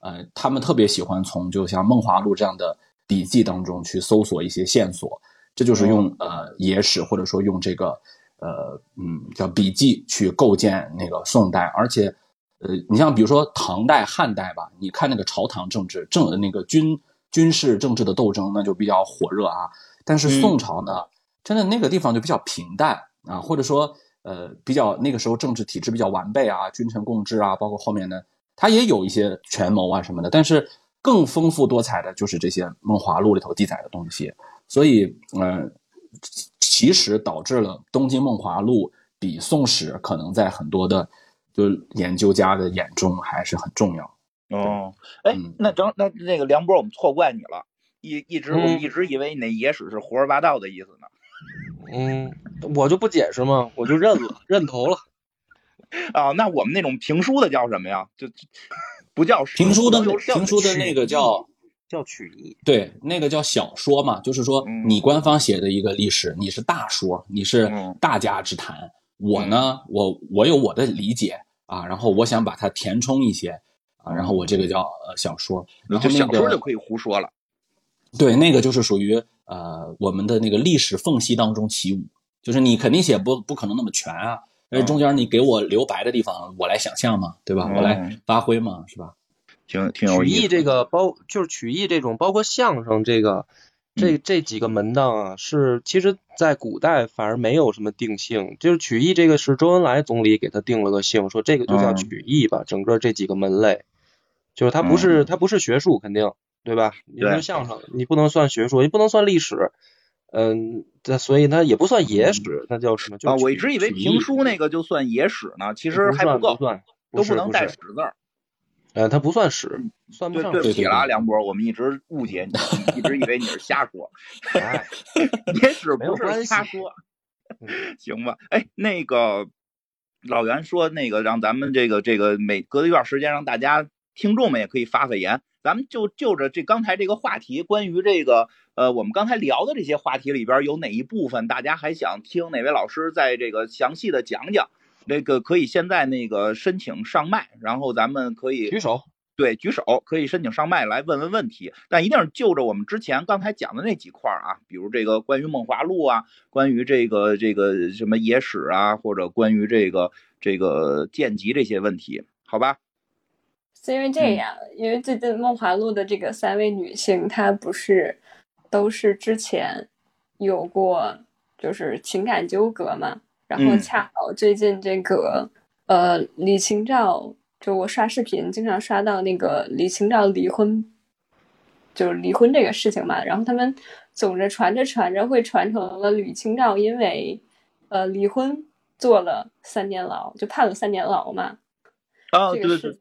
[SPEAKER 1] 呃，他们特别喜欢从就像《梦华录》这样的笔记当中去搜索一些线索，这就是用呃野史或者说用这个呃嗯叫笔记去构建那个宋代，而且呃你像比如说唐代、汉代吧，你看那个朝堂政治政那个军军事政治的斗争，那就比较火热啊。但是宋朝呢，真的那个地方就比较平淡啊，或者说呃比较那个时候政治体制比较完备啊，君臣共治啊，包括后面呢他也有一些权谋啊什么的，但是更丰富多彩的就是这些《梦华录》里头记载的东西，所以呃其实导致了《东京梦华录》比《宋史》可能在很多的就研究家的眼中还是很重要。
[SPEAKER 2] 哦，哎
[SPEAKER 1] 嗯，
[SPEAKER 2] 那张那那个梁波，我们错怪你了，一一直我们
[SPEAKER 3] 嗯
[SPEAKER 2] 一直以为你那野史是胡说八道的意思呢。
[SPEAKER 3] 嗯，我就不解释嘛，我就认了，认头了。
[SPEAKER 2] 啊，那我们那种评书的叫什么呀？就就不叫史
[SPEAKER 1] 评书的评书的那个叫
[SPEAKER 3] 叫曲艺，
[SPEAKER 1] 对，那个叫小说嘛，就是说
[SPEAKER 2] 嗯。
[SPEAKER 1] 你官方写的一个历史，你是大说，你是
[SPEAKER 2] 嗯。
[SPEAKER 1] 大家之谈。我呢，我我有我的理解啊，然后我想把它填充一些啊，然后我这个叫呃小说，然后
[SPEAKER 2] 就
[SPEAKER 1] 那个
[SPEAKER 2] 小说就可以胡说了。
[SPEAKER 1] 对，那个就是属于呃我们的那个历史缝隙当中起舞，就是你肯定写不不可能那么全啊，而且中间你给我留白的地方，我来想象嘛，对吧？我来
[SPEAKER 2] 嗯
[SPEAKER 1] 发挥嘛，是吧？
[SPEAKER 2] 挺挺有
[SPEAKER 3] 曲艺。这个包就是曲艺这种，包括相声这个，这这几个门档啊，是其实在古代反而没有什么定性，就是曲艺这个是周恩来总理给他定了个性，说这个就叫
[SPEAKER 2] 嗯
[SPEAKER 3] 曲艺吧，整个这几个门类，就是它不是它不是学术肯定对吧？你
[SPEAKER 2] 对
[SPEAKER 3] 说相声你不能算学术，你不能算历史，嗯，这所以它也不算野史，那叫什么？就
[SPEAKER 2] 啊，我一直以为评书那个就算野史呢，其实还够，
[SPEAKER 3] 不够不算，
[SPEAKER 2] 都
[SPEAKER 3] 不
[SPEAKER 2] 能带史字儿。
[SPEAKER 3] 呃，它不算史，算不
[SPEAKER 2] 对，
[SPEAKER 3] 上
[SPEAKER 2] 对不起了梁博，我们一直误解你，一直以为你是瞎说，
[SPEAKER 3] 哎
[SPEAKER 2] 野史不是瞎说
[SPEAKER 3] 嗯，
[SPEAKER 2] 行吧？哎，那个老袁说，那个让咱们这个这个每隔一段时间让大家听众们也可以发发言，咱们就就着这刚才这个话题，关于这个呃我们刚才聊的这些话题里边有哪一部分大家还想听哪位老师在这个详细的讲讲？那个可以现在那个申请上麦，然后咱们可以
[SPEAKER 3] 举手。
[SPEAKER 2] 对，举手可以申请上麦来问问问题，但一定是就着我们之前刚才讲的那几块儿啊，比如这个关于《梦华录》啊，关于这个这个什么野史啊，或者关于这个这个剑籍这些问题，好吧？
[SPEAKER 4] 是因为这样，因为最近《梦华录》的这个三位女性，她不是都是之前有过就是情感纠葛嘛，然后
[SPEAKER 2] 嗯
[SPEAKER 4] 恰好最近这个、呃李清照，就我刷视频经常刷到那个李清照离婚，就是离婚这个事情嘛，然后他们总着传着传着会传成了李清照因为呃离婚坐了三年牢，就判了三年牢嘛。
[SPEAKER 2] 啊，对对对，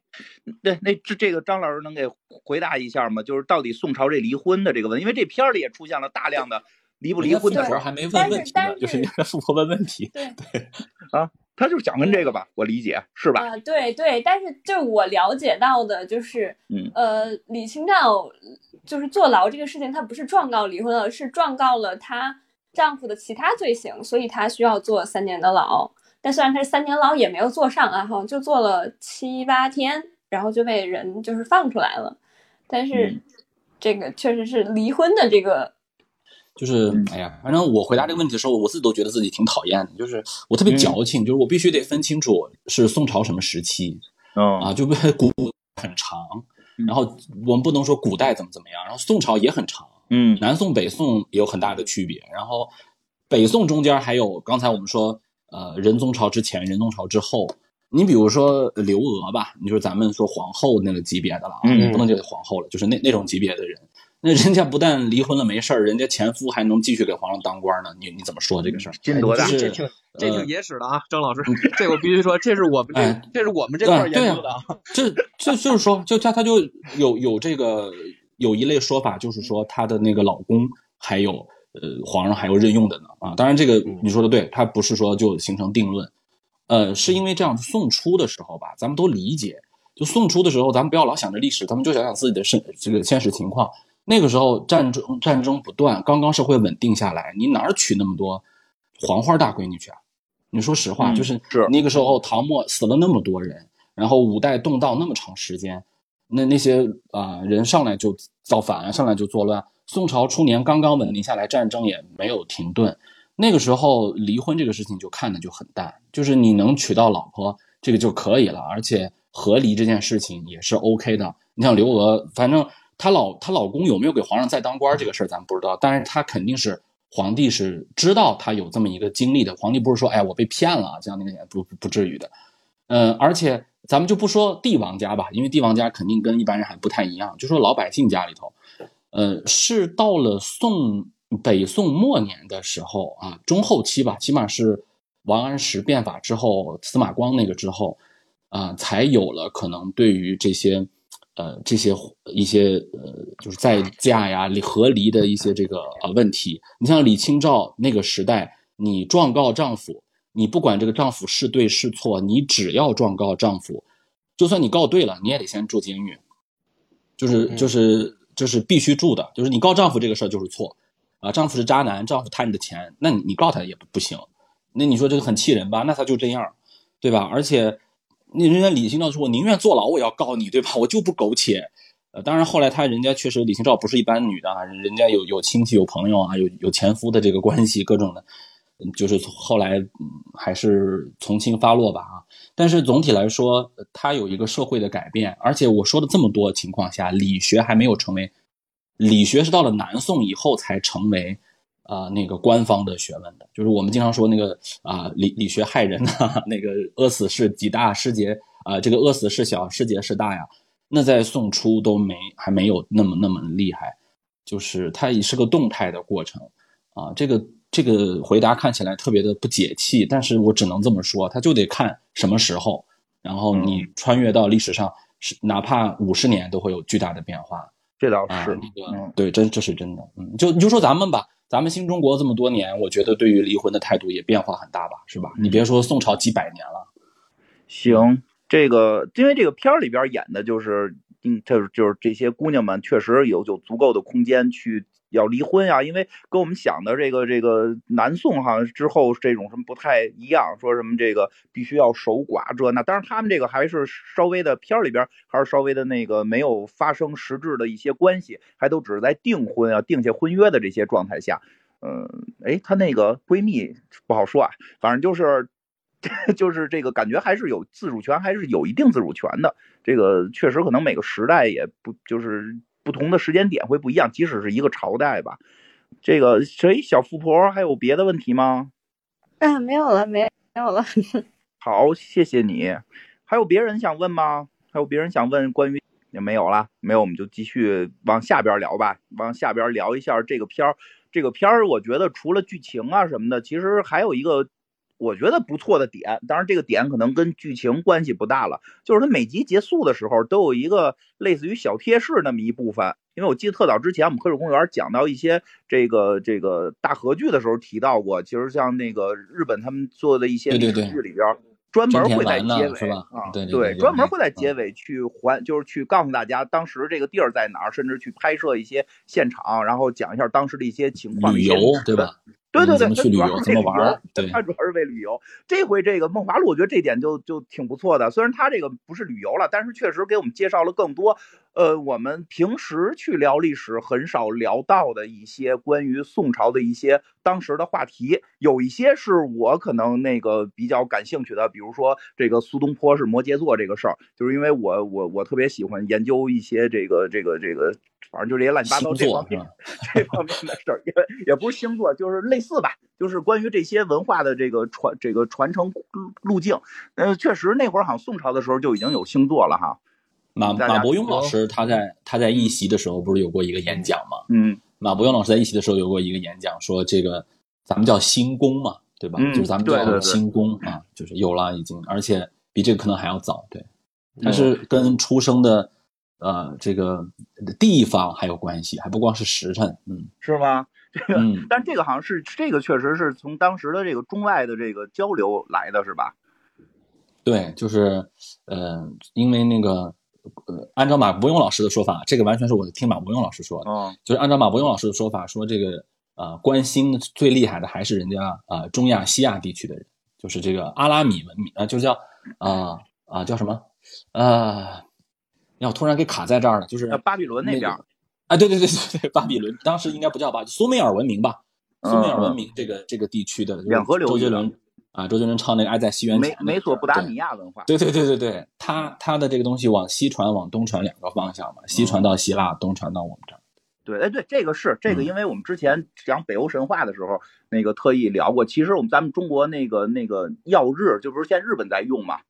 [SPEAKER 2] 对，那这这个张老师能给回答一下吗？就是到底宋朝这离婚的这个问题，因为这片儿里也出现了大量的离不离婚的
[SPEAKER 1] 那
[SPEAKER 2] 事儿，
[SPEAKER 1] 主还没问
[SPEAKER 4] 但是
[SPEAKER 1] 问题呢，
[SPEAKER 4] 但是
[SPEAKER 1] 就是应该复活问问题。
[SPEAKER 4] 对对啊，
[SPEAKER 2] 他就是想问这个吧，我理解是吧？
[SPEAKER 4] 啊，对对，但是就我了解到的，就是，
[SPEAKER 2] 嗯
[SPEAKER 4] 呃，李清照就是坐牢这个事情，她不是状告离婚了，是状告了她丈夫的其他罪行，所以她需要坐三年的牢。但虽然他是三年牢也没有坐上啊，好像就坐了七八天，然后就被人就是放出来了。但是
[SPEAKER 2] 嗯。
[SPEAKER 4] 这个确实是离婚的这个
[SPEAKER 1] 就是
[SPEAKER 2] 嗯。
[SPEAKER 1] 哎呀，反正我回答这个问题的时候，我自己都觉得自己挺讨厌的，就是我特别
[SPEAKER 2] 嗯。
[SPEAKER 1] 矫情，就是我必须得分清楚是宋朝什么时期
[SPEAKER 2] 嗯。
[SPEAKER 1] 啊，就被古很长，
[SPEAKER 2] 嗯。
[SPEAKER 1] 然后我们不能说古代怎么怎么样，然后宋朝也很长，
[SPEAKER 2] 嗯。
[SPEAKER 1] 南宋、北宋也有很大的区别。然后北宋中间还有刚才我们说，呃，仁宗朝之前、仁宗朝之后。你比如说呃刘娥吧，你说咱们说皇后那个级别的了啊，
[SPEAKER 2] 嗯
[SPEAKER 1] 不能叫皇后了，就是那那种级别的人，那人家不但离婚了没事儿，人家前夫还能继续给皇上当官呢。你你怎么说这个事儿？
[SPEAKER 2] 劲多大？
[SPEAKER 3] 这
[SPEAKER 1] 是
[SPEAKER 3] 挺这
[SPEAKER 1] 呃
[SPEAKER 3] 挺野史的啊，张老师，这我必须说，这是我们这
[SPEAKER 1] 哎
[SPEAKER 3] 这是我们这块研究的啊。
[SPEAKER 1] 这这就是说，就他他就有有这个有一类说法，就是说她的那个老公还有呃皇上还有任用的呢啊。当然这个你说的对，他不是说就形成定论，呃，是因为这样宋初的时候吧，咱们都理解，就宋初的时候，咱们不要老想着历史，咱们就想想自己的身这个现实情况。那个时候战争战争不断，刚刚社会稳定下来，你哪儿娶那么多黄花大闺女去啊？你说实话，
[SPEAKER 2] 嗯
[SPEAKER 1] 就是
[SPEAKER 2] 是
[SPEAKER 1] 那个时候唐末死了那么多人，然后五代动荡那么长时间，那那些啊、人上来就造反，上来就作乱。宋朝初年刚刚稳定下来，战争也没有停顿，那个时候离婚这个事情就看的就很淡，就是你能娶到老婆这个就可以了，而且和离这件事情也是 OK 的。你像刘娥，反正她老她老公有没有给皇上再当官这个事儿咱不知道，但是她肯定是皇帝是知道她有这么一个经历的。皇帝不是说哎我被骗了这样那个也不不至于的。嗯，而且咱们就不说帝王家吧，因为帝王家肯定跟一般人还不太一样，就说老百姓家里头，呃，是到了宋北宋末年的时候啊，中后期吧，起码是王安石变法之后，司马光那个之后，啊、才有了可能对于这些，呃，这些一些呃，就是再嫁呀、离和离的一些这个呃问题。你像李清照那个时代，你状告丈夫，你不管这个丈夫是对是错，你只要状告丈夫，就算你告对了，你也得先住监狱，就是
[SPEAKER 3] 嗯
[SPEAKER 1] 就是就是必须住的，就是你告丈夫这个事儿就是错，啊，丈夫是渣男，丈夫贪你的钱，那你告他也不不行，那你说这个很气人吧？那他就这样，对吧？而且那人家李清照说，我宁愿坐牢，我也要告你，对吧？我就不苟且。呃，当然后来他人家确实李清照不是一般女的啊，人家有有亲戚有朋友啊，有有前夫的这个关系，各种的，就是后来嗯还是从轻发落吧啊。但是总体来说，它有一个社会的改变，而且我说的这么多情况下，理学还没有成为，理学是到了南宋以后才成为啊、那个官方的学问的，就是我们经常说那个啊、理理学害人啊，那个饿死是几大师节啊、这个饿死是小，师节是大呀。那在宋初都没还没有那么那么厉害，就是它也是个动态的过程啊。这个这个回答看起来特别的不解气，但是我只能这么说，他就得看什么时候，然后你穿越到历史上，是哪怕五十年都会有巨大的变化。
[SPEAKER 2] 这倒
[SPEAKER 1] 啊。
[SPEAKER 2] 是，
[SPEAKER 1] 那个
[SPEAKER 2] 嗯。
[SPEAKER 1] 对，真这是真的，嗯，就你就说咱们吧，咱们新中国这么多年，我觉得对于离婚的态度也变化很大吧，是吧？你别说宋朝几百年了，
[SPEAKER 2] 行，这个因为这个片儿里边演的就是，嗯，就是就是这些姑娘们确实有有足够的空间去要离婚呀、因为跟我们想的这个这个南宋好像之后这种什么不太一样，说什么这个必须要守寡这那，当然他们这个还是稍微的片儿里边还是稍微的那个没有发生实质的一些关系，还都只是在订婚啊、定下婚约的这些状态下。嗯，哎，她那个闺蜜不好说啊，反正就是 就是这个感觉还是有自主权，还是有一定自主权的。这个确实可能每个时代也不就是不同的时间点会不一样，即使是一个朝代吧。这个谁小富婆还有别的问题吗？
[SPEAKER 4] 啊，没有了，没没有了。
[SPEAKER 2] 好，谢谢你。还有别人想问吗？还有别人想问关于也没有了，没有我们就继续往下边聊吧，往下边聊一下这个片儿。这个片儿我觉得除了剧情啊什么的，其实还有一个我觉得不错的点，当然这个点可能跟剧情关系不大了，就是它每集结束的时候都有一个类似于小贴士那么一部分。因为我记得特早之前我们科水公园讲到一些这个这个大合剧的时候提到过，其实像那个日本他们做的一些历史
[SPEAKER 1] 对对对
[SPEAKER 2] 剧里边。专门会在结尾啊，
[SPEAKER 1] 对
[SPEAKER 2] 专门会在结尾去还，就是去告诉大家当时这个地儿在哪儿，甚至去拍摄一些现场，然后讲一下当时的一些情况。
[SPEAKER 1] 旅游对吧？
[SPEAKER 2] 对对对，
[SPEAKER 1] 怎么去旅游，
[SPEAKER 2] 它主要是
[SPEAKER 1] 怎么玩儿
[SPEAKER 2] 为旅游，
[SPEAKER 1] 对，
[SPEAKER 2] 他主要是为旅游。这回这个梦华录，我觉得这点就就挺不错的。虽然他这个不是旅游了，但是确实给我们介绍了更多，呃，我们平时去聊历史很少聊到的一些关于宋朝的一些当时的话题。有一些是我可能那个比较感兴趣的，比如说这个苏东坡是摩羯座这个事儿，就是因为我我我特别喜欢研究一些这个这个这个，反正就这些乱七八糟这方面？这方面的事儿，也也不是星座，就是类似吧，就是关于这些文化的这个传这个传承路路径。呃，确实那会儿好像宋朝的时候就已经有星座了哈。
[SPEAKER 1] 马马伯庸老师他在他在一席的时候不是有过一个演讲吗？
[SPEAKER 2] 嗯
[SPEAKER 1] 马伯庸老师在一席的时候有过一个演讲，说这个咱们叫星宫嘛，对吧？
[SPEAKER 2] 嗯
[SPEAKER 1] 就是咱们叫
[SPEAKER 2] 对对对
[SPEAKER 1] 新宫啊，就是有了已经，而且比这个可能还要早。对，
[SPEAKER 2] 嗯
[SPEAKER 1] 它是跟出生的呃这个地方还有关系，还不光是时辰。嗯
[SPEAKER 2] 是吗？这个，
[SPEAKER 1] 嗯，
[SPEAKER 2] 但这个好像是这个确实是从当时的这个中外的这个交流来的，是吧？
[SPEAKER 1] 对，就是呃，因为那个呃，按照马伯庸老师的说法，这个完全是我听马伯庸老师说的。
[SPEAKER 2] 嗯
[SPEAKER 1] 就是按照马伯庸老师的说法，说这个呃，关心最厉害的还是人家呃中亚、西亚地区的人，就是这个阿拉米文明啊、呃就叫啊啊、叫什么呃，让我突然给卡在这儿了，就是
[SPEAKER 2] 呃巴比伦那边
[SPEAKER 1] 个啊，对对对对对，巴比伦当时应该不叫巴，苏美尔文明吧？
[SPEAKER 2] 嗯
[SPEAKER 1] 苏美尔文明这个这个地区的
[SPEAKER 2] 两河流域
[SPEAKER 1] 周杰伦啊，周杰伦唱那个《爱在西元前
[SPEAKER 2] 美》美索不达米亚文化。
[SPEAKER 1] 对对对对对，他他的这个东西往西传，往东传两个方向嘛，西传到希腊，东传到我们这儿。
[SPEAKER 2] 对，哎，对，这个是这个，
[SPEAKER 1] 嗯
[SPEAKER 2] 因为我们之前讲北欧神话的时候，那个特意聊过。其实我们咱们中国那个那个曜日，就不是现在日本在用嘛，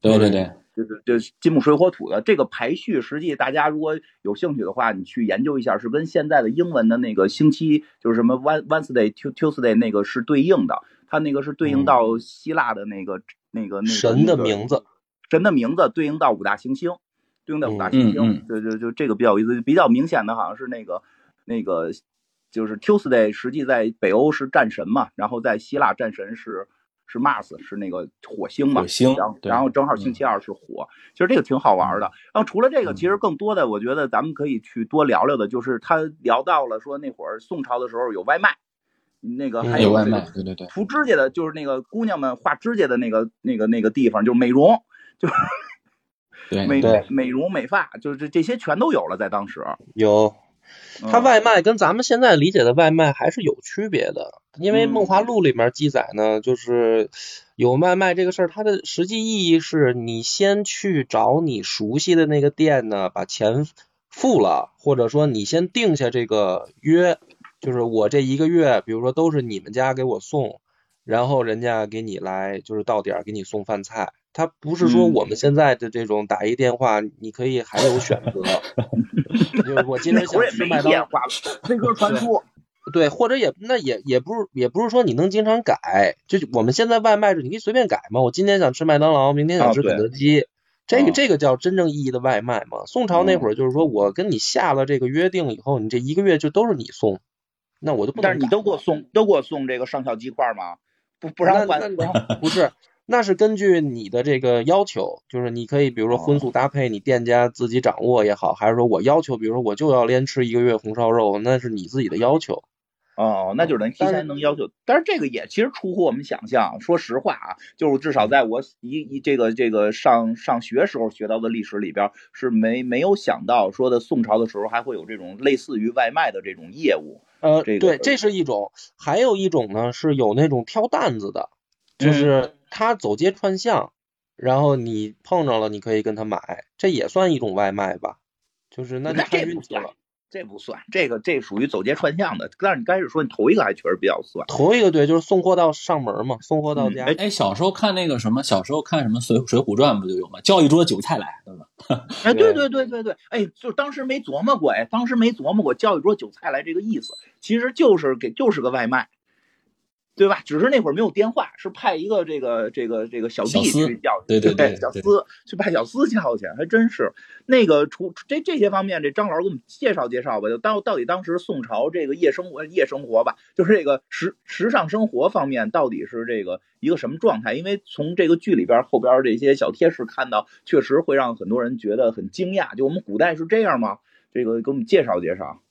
[SPEAKER 1] 对对对，
[SPEAKER 2] 就是就是金木水火土的。这个排序，实际大家如果有兴趣的话，你去研究一下，是跟现在的英文的那个星期，就是什么 Wed- Wednesday、Tu- Tuesday 那个是对应的，它那个是对应到希腊的那个、那个那个
[SPEAKER 3] 神的名字，
[SPEAKER 2] 神的名字对应到五大行星，对应到五大行星，
[SPEAKER 1] 嗯嗯。
[SPEAKER 2] 对对就这个比较有意思，比较明显的好像是那个那个就是 Tuesday，实际在北欧是战神嘛，然后在希腊战神是是 Mars，是那个火星嘛，
[SPEAKER 1] 火星
[SPEAKER 2] 然后然后正好星期二是火，其实这个挺好玩的。然后除了这个，
[SPEAKER 1] 嗯
[SPEAKER 2] 其实更多的我觉得咱们可以去多聊聊的，就是他聊到了说那会儿宋朝的时候有外卖，那个
[SPEAKER 3] 嗯
[SPEAKER 2] 还
[SPEAKER 1] 有外卖，对对对，
[SPEAKER 2] 涂指甲的，就是那个姑娘们画指甲的那个那个那个地方，就是美容，就是
[SPEAKER 1] 对
[SPEAKER 2] 美美容美发，就是这这些全都有了，在当时。
[SPEAKER 3] 有它
[SPEAKER 2] 嗯
[SPEAKER 3] 外卖跟咱们现在理解的外卖还是有区别的，因为《
[SPEAKER 2] 嗯。
[SPEAKER 3] 梦华录》里面记载呢，就是有外卖这个事儿，它的实际意义是你先去找你熟悉的那个店呢，把钱付了，或者说你先定下这个约，就是我这一个月，比如说都是你们家给我送，然后人家给你来就是到点儿给你送饭菜。它不是说
[SPEAKER 2] 嗯
[SPEAKER 3] 我们现在的这种打一电话，你可以还有选择，就是我今天想吃麦当
[SPEAKER 2] 电话，飞鸽传书。
[SPEAKER 3] 对，或者也那也也不是也不是说你能经常改，就是我们现在外卖是你可以随便改嘛。我今天想吃麦当劳，明天想吃肯德基，这个
[SPEAKER 2] 啊
[SPEAKER 3] 这个叫真正意义的外卖嘛。宋朝那会儿就是说我跟你下了这个约定以后，你这一个月就都是你送，那我就不能
[SPEAKER 2] 但是你都给我送，都给我送这个上校鸡块吗？不不让换，
[SPEAKER 3] 那那
[SPEAKER 2] 不让
[SPEAKER 3] 不是，那是根据你的这个要求，就是你可以比如说荤素搭配，你店家自己掌握也好，还是说我要求，比如说我就要连吃一个月红烧肉，那是你自己的要求。
[SPEAKER 2] 哦，那就是能提前能要求，但是这个也其实出乎我们想象。说实话啊，就是至少在我一一这个这个上上学时候学到的历史里边，是没没有想到说的宋朝的时候还会有这种类似于外卖的这种业务。
[SPEAKER 3] 呃，
[SPEAKER 2] 这个
[SPEAKER 3] 对，这是一种，还有一种呢是有那种挑担子的，
[SPEAKER 2] 嗯
[SPEAKER 3] 就是他走街串巷，然后你碰着了，你可以跟他买，这也算一种外卖吧？就是那就看
[SPEAKER 2] 这不算
[SPEAKER 3] 运气了。
[SPEAKER 2] 这不算，这个这属于走街串巷的。但是你开始说你头一个还确实比较算。
[SPEAKER 3] 头一个对，就是送货到上门嘛，送货到家。
[SPEAKER 2] 嗯哎
[SPEAKER 1] 哎，小时候看那个什么，小时候看什么《水水浒传》不就有吗？叫一桌酒菜来，对吧？
[SPEAKER 2] 哎，对
[SPEAKER 3] 对
[SPEAKER 2] 对对对对，哎，就当时没琢磨过，哎，当时没琢磨过叫一桌酒菜来这个意思，其实就是给就是个外卖，对吧？只是那会儿没有电话，是派一个这个这个这个小弟去叫，
[SPEAKER 1] 对对对对
[SPEAKER 2] 小厮去派小厮叫去，还真是那个除这这些方面，这张老师给我们介绍介绍吧，就到到底当时宋朝这个夜生活夜生活吧，就是这个时时尚生活方面到底是这个一个什么状态？因为从这个剧里边后边这些小贴士看到，确实会让很多人觉得很惊讶。就我们古代是这样吗？这个给我们介绍介绍。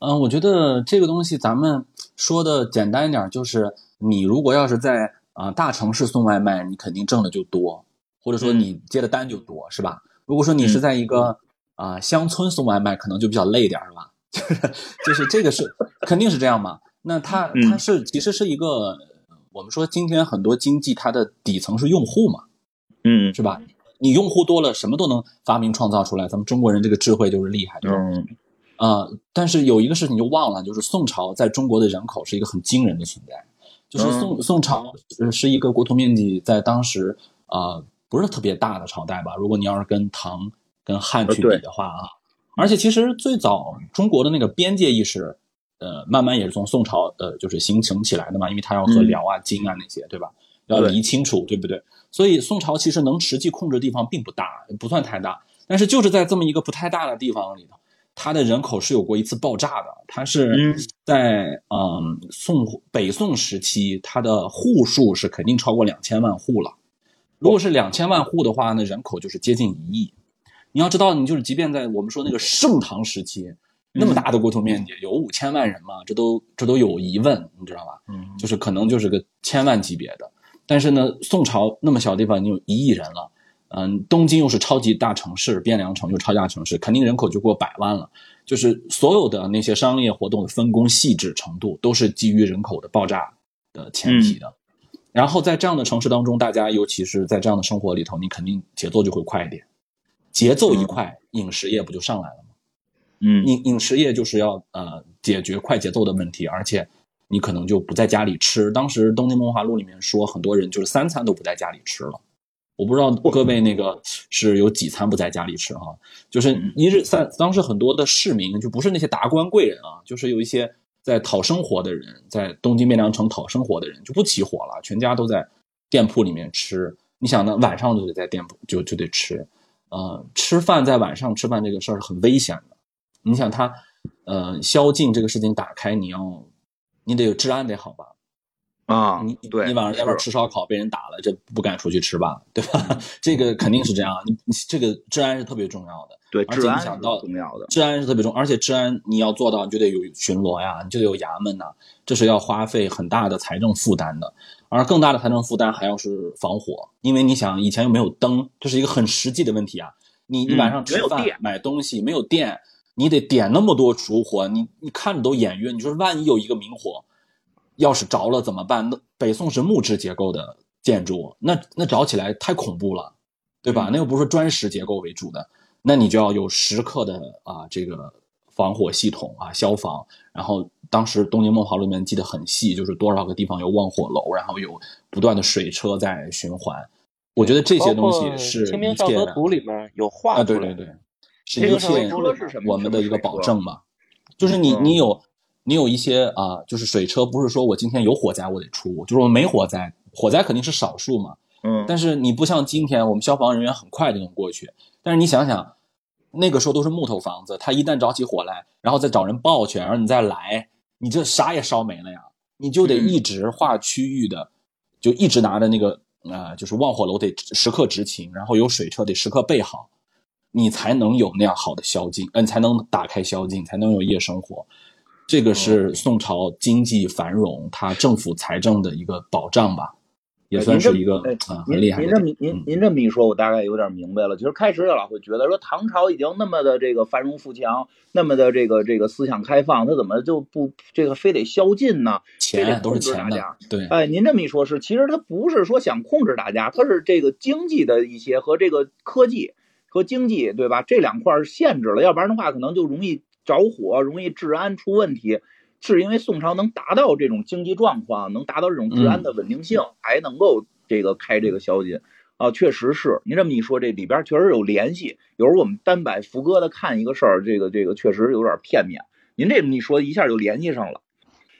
[SPEAKER 1] 嗯，我觉得这个东西咱们说的简单一点，就是你如果要是在啊、呃大城市送外卖，你肯定挣的就多，或者说你接的单就多，是吧？如果说你是在一个啊、乡村送外卖，可能就比较累点儿，是吧？就 是就是这个是肯定是这样嘛。那它
[SPEAKER 2] 嗯
[SPEAKER 1] 它是其实是一个，我们说今天很多经济它的底层是用户嘛，
[SPEAKER 2] 嗯
[SPEAKER 1] 是吧？你用户多了，什么都能发明创造出来。咱们中国人这个智慧就是厉害，对吧？
[SPEAKER 2] 嗯
[SPEAKER 1] 啊、但是有一个事情就忘了，就是宋朝在中国的人口是一个很惊人的存在，就是
[SPEAKER 2] 嗯
[SPEAKER 1] 宋、宋朝呃是一个国土面积在当时啊、呃不是特别大的朝代吧？如果你要是跟唐、跟汉去比的话啊，而且其实最早中国的那个边界意识，呃，慢慢也是从宋朝呃就是形成起来的嘛，因为它要和
[SPEAKER 2] 嗯
[SPEAKER 1] 辽啊、金啊那些，对吧？要理清楚，对不对？所以宋朝其实能实际控制的地方并不大，不算太大，但是就是在这么一个不太大的地方里头，它的人口是有过一次爆炸的。它是
[SPEAKER 2] 嗯
[SPEAKER 1] 在嗯宋北宋时期，它的户数是肯定超过两千万户了。如果是两千万户的话，那人口就是接近一亿。你要知道，你就是即便在我们说那个盛唐时期，那么大的国土面积，有五千万人嘛，这都这都有疑问，你知道吧？
[SPEAKER 2] 嗯
[SPEAKER 1] 就是可能就是个千万级别的。但是呢，宋朝那么小地方已经有一亿人了，嗯，东京又是超级大城市，汴梁城又超级大城市，肯定人口就过百万了。就是所有的那些商业活动的分工细致程度，都是基于人口的爆炸的前提的。然后在这样的城市当中，大家尤其是在这样的生活里头，你肯定节奏就会快一点。节奏一快，饮食业不就上来了吗？
[SPEAKER 2] 嗯
[SPEAKER 1] 饮饮食业就是要呃解决快节奏的问题，而且你可能就不在家里吃。当时《东京梦华录》里面说，很多人就是三餐都不在家里吃了。我不知道各位那个是有几餐不在家里吃哈、就是一日三。当时很多的市民就不是那些达官贵人啊，就是有一些在讨生活的人，在东京汴梁城讨生活的人就不起火了，全家都在店铺里面吃。你想呢，晚上就得在店铺就就得吃，呃，吃饭在晚上吃饭这个事儿是很危险的。你想他，呃，宵禁这个事情打开，你要，你得有治安得好吧？
[SPEAKER 2] 啊
[SPEAKER 1] 你，
[SPEAKER 2] 对，
[SPEAKER 1] 你晚上在外边吃烧烤被人打了，这不敢出去吃吧？对吧？这个肯定是这样，你你这个治安是特别重要的，
[SPEAKER 2] 对
[SPEAKER 1] 而且
[SPEAKER 2] 治安
[SPEAKER 1] 想到
[SPEAKER 2] 重要的，
[SPEAKER 1] 治安是特别重要，而且治安你要做到，你就得有巡逻呀，你就得有衙门呐，这是要花费很大的财政负担的。而更大的财政负担还要是防火，因为你想以前又没有灯，这是一个很实际的问题啊。你你
[SPEAKER 2] 嗯
[SPEAKER 1] 晚上吃饭、买东西没有电，你得点那么多烛火，你你看着都眼晕。你说万一有一个明火，要是着了怎么办？那北宋是木质结构的建筑，那那着起来太恐怖了，对吧？
[SPEAKER 2] 嗯
[SPEAKER 1] 那又不是砖石结构为主的，那你就要有时刻的啊这个防火系统啊消防。然后当时《东京梦华录》里面记得很细，就是多少个地方有望火楼，然后有不断的水车在循环。我觉得这些东西是《
[SPEAKER 3] 清明上河图》里面有画
[SPEAKER 1] 啊，对对对，是一切我们的一个保证嘛。就是你
[SPEAKER 2] 嗯
[SPEAKER 1] 你有你有一些啊，就是水车，不是说我今天有火灾我得出，就是我没火灾，火灾肯定是少数嘛。
[SPEAKER 2] 嗯，
[SPEAKER 1] 但是你不像今天，我们消防人员很快就能过去。但是你想想，那个时候都是木头房子，它一旦着起火来，然后再找人抱去，然后你再来，你这啥也烧没了呀，你就得
[SPEAKER 2] 嗯
[SPEAKER 1] 一直划区域的，就一直拿着那个呃，就是望火楼得时刻执勤，然后有水车得时刻备好，你才能有那样好的宵禁，嗯、你才能打开宵禁，才能有夜生活。这个是宋朝经济繁荣，它政府财政的一个保障吧，也算是一个
[SPEAKER 2] 哎
[SPEAKER 1] 啊、很厉害的
[SPEAKER 2] 您这么您
[SPEAKER 1] 嗯
[SPEAKER 2] 您这么一说，我大概有点明白了。其实开始老会觉得说唐朝已经那么的这个繁荣富强，那么的这个这个思想开放，他怎么就不这个非得宵禁呢？
[SPEAKER 1] 钱都是钱的，对，
[SPEAKER 2] 哎，您这么一说，是其实他不是说想控制大家，他是这个经济的一些和这个科技和经济，对吧？这两块儿限制了，要不然的话，可能就容易着火，容易治安出问题。是因为宋朝能达到这种经济状况，能达到这种治安的稳定性，才能够这个开这个宵禁啊，确实是。您这么一说，这里边确实有联系。有时候我们单摆副歌的看一个事儿，这个这个确实有点片面。您这么一说，一下就联系上了。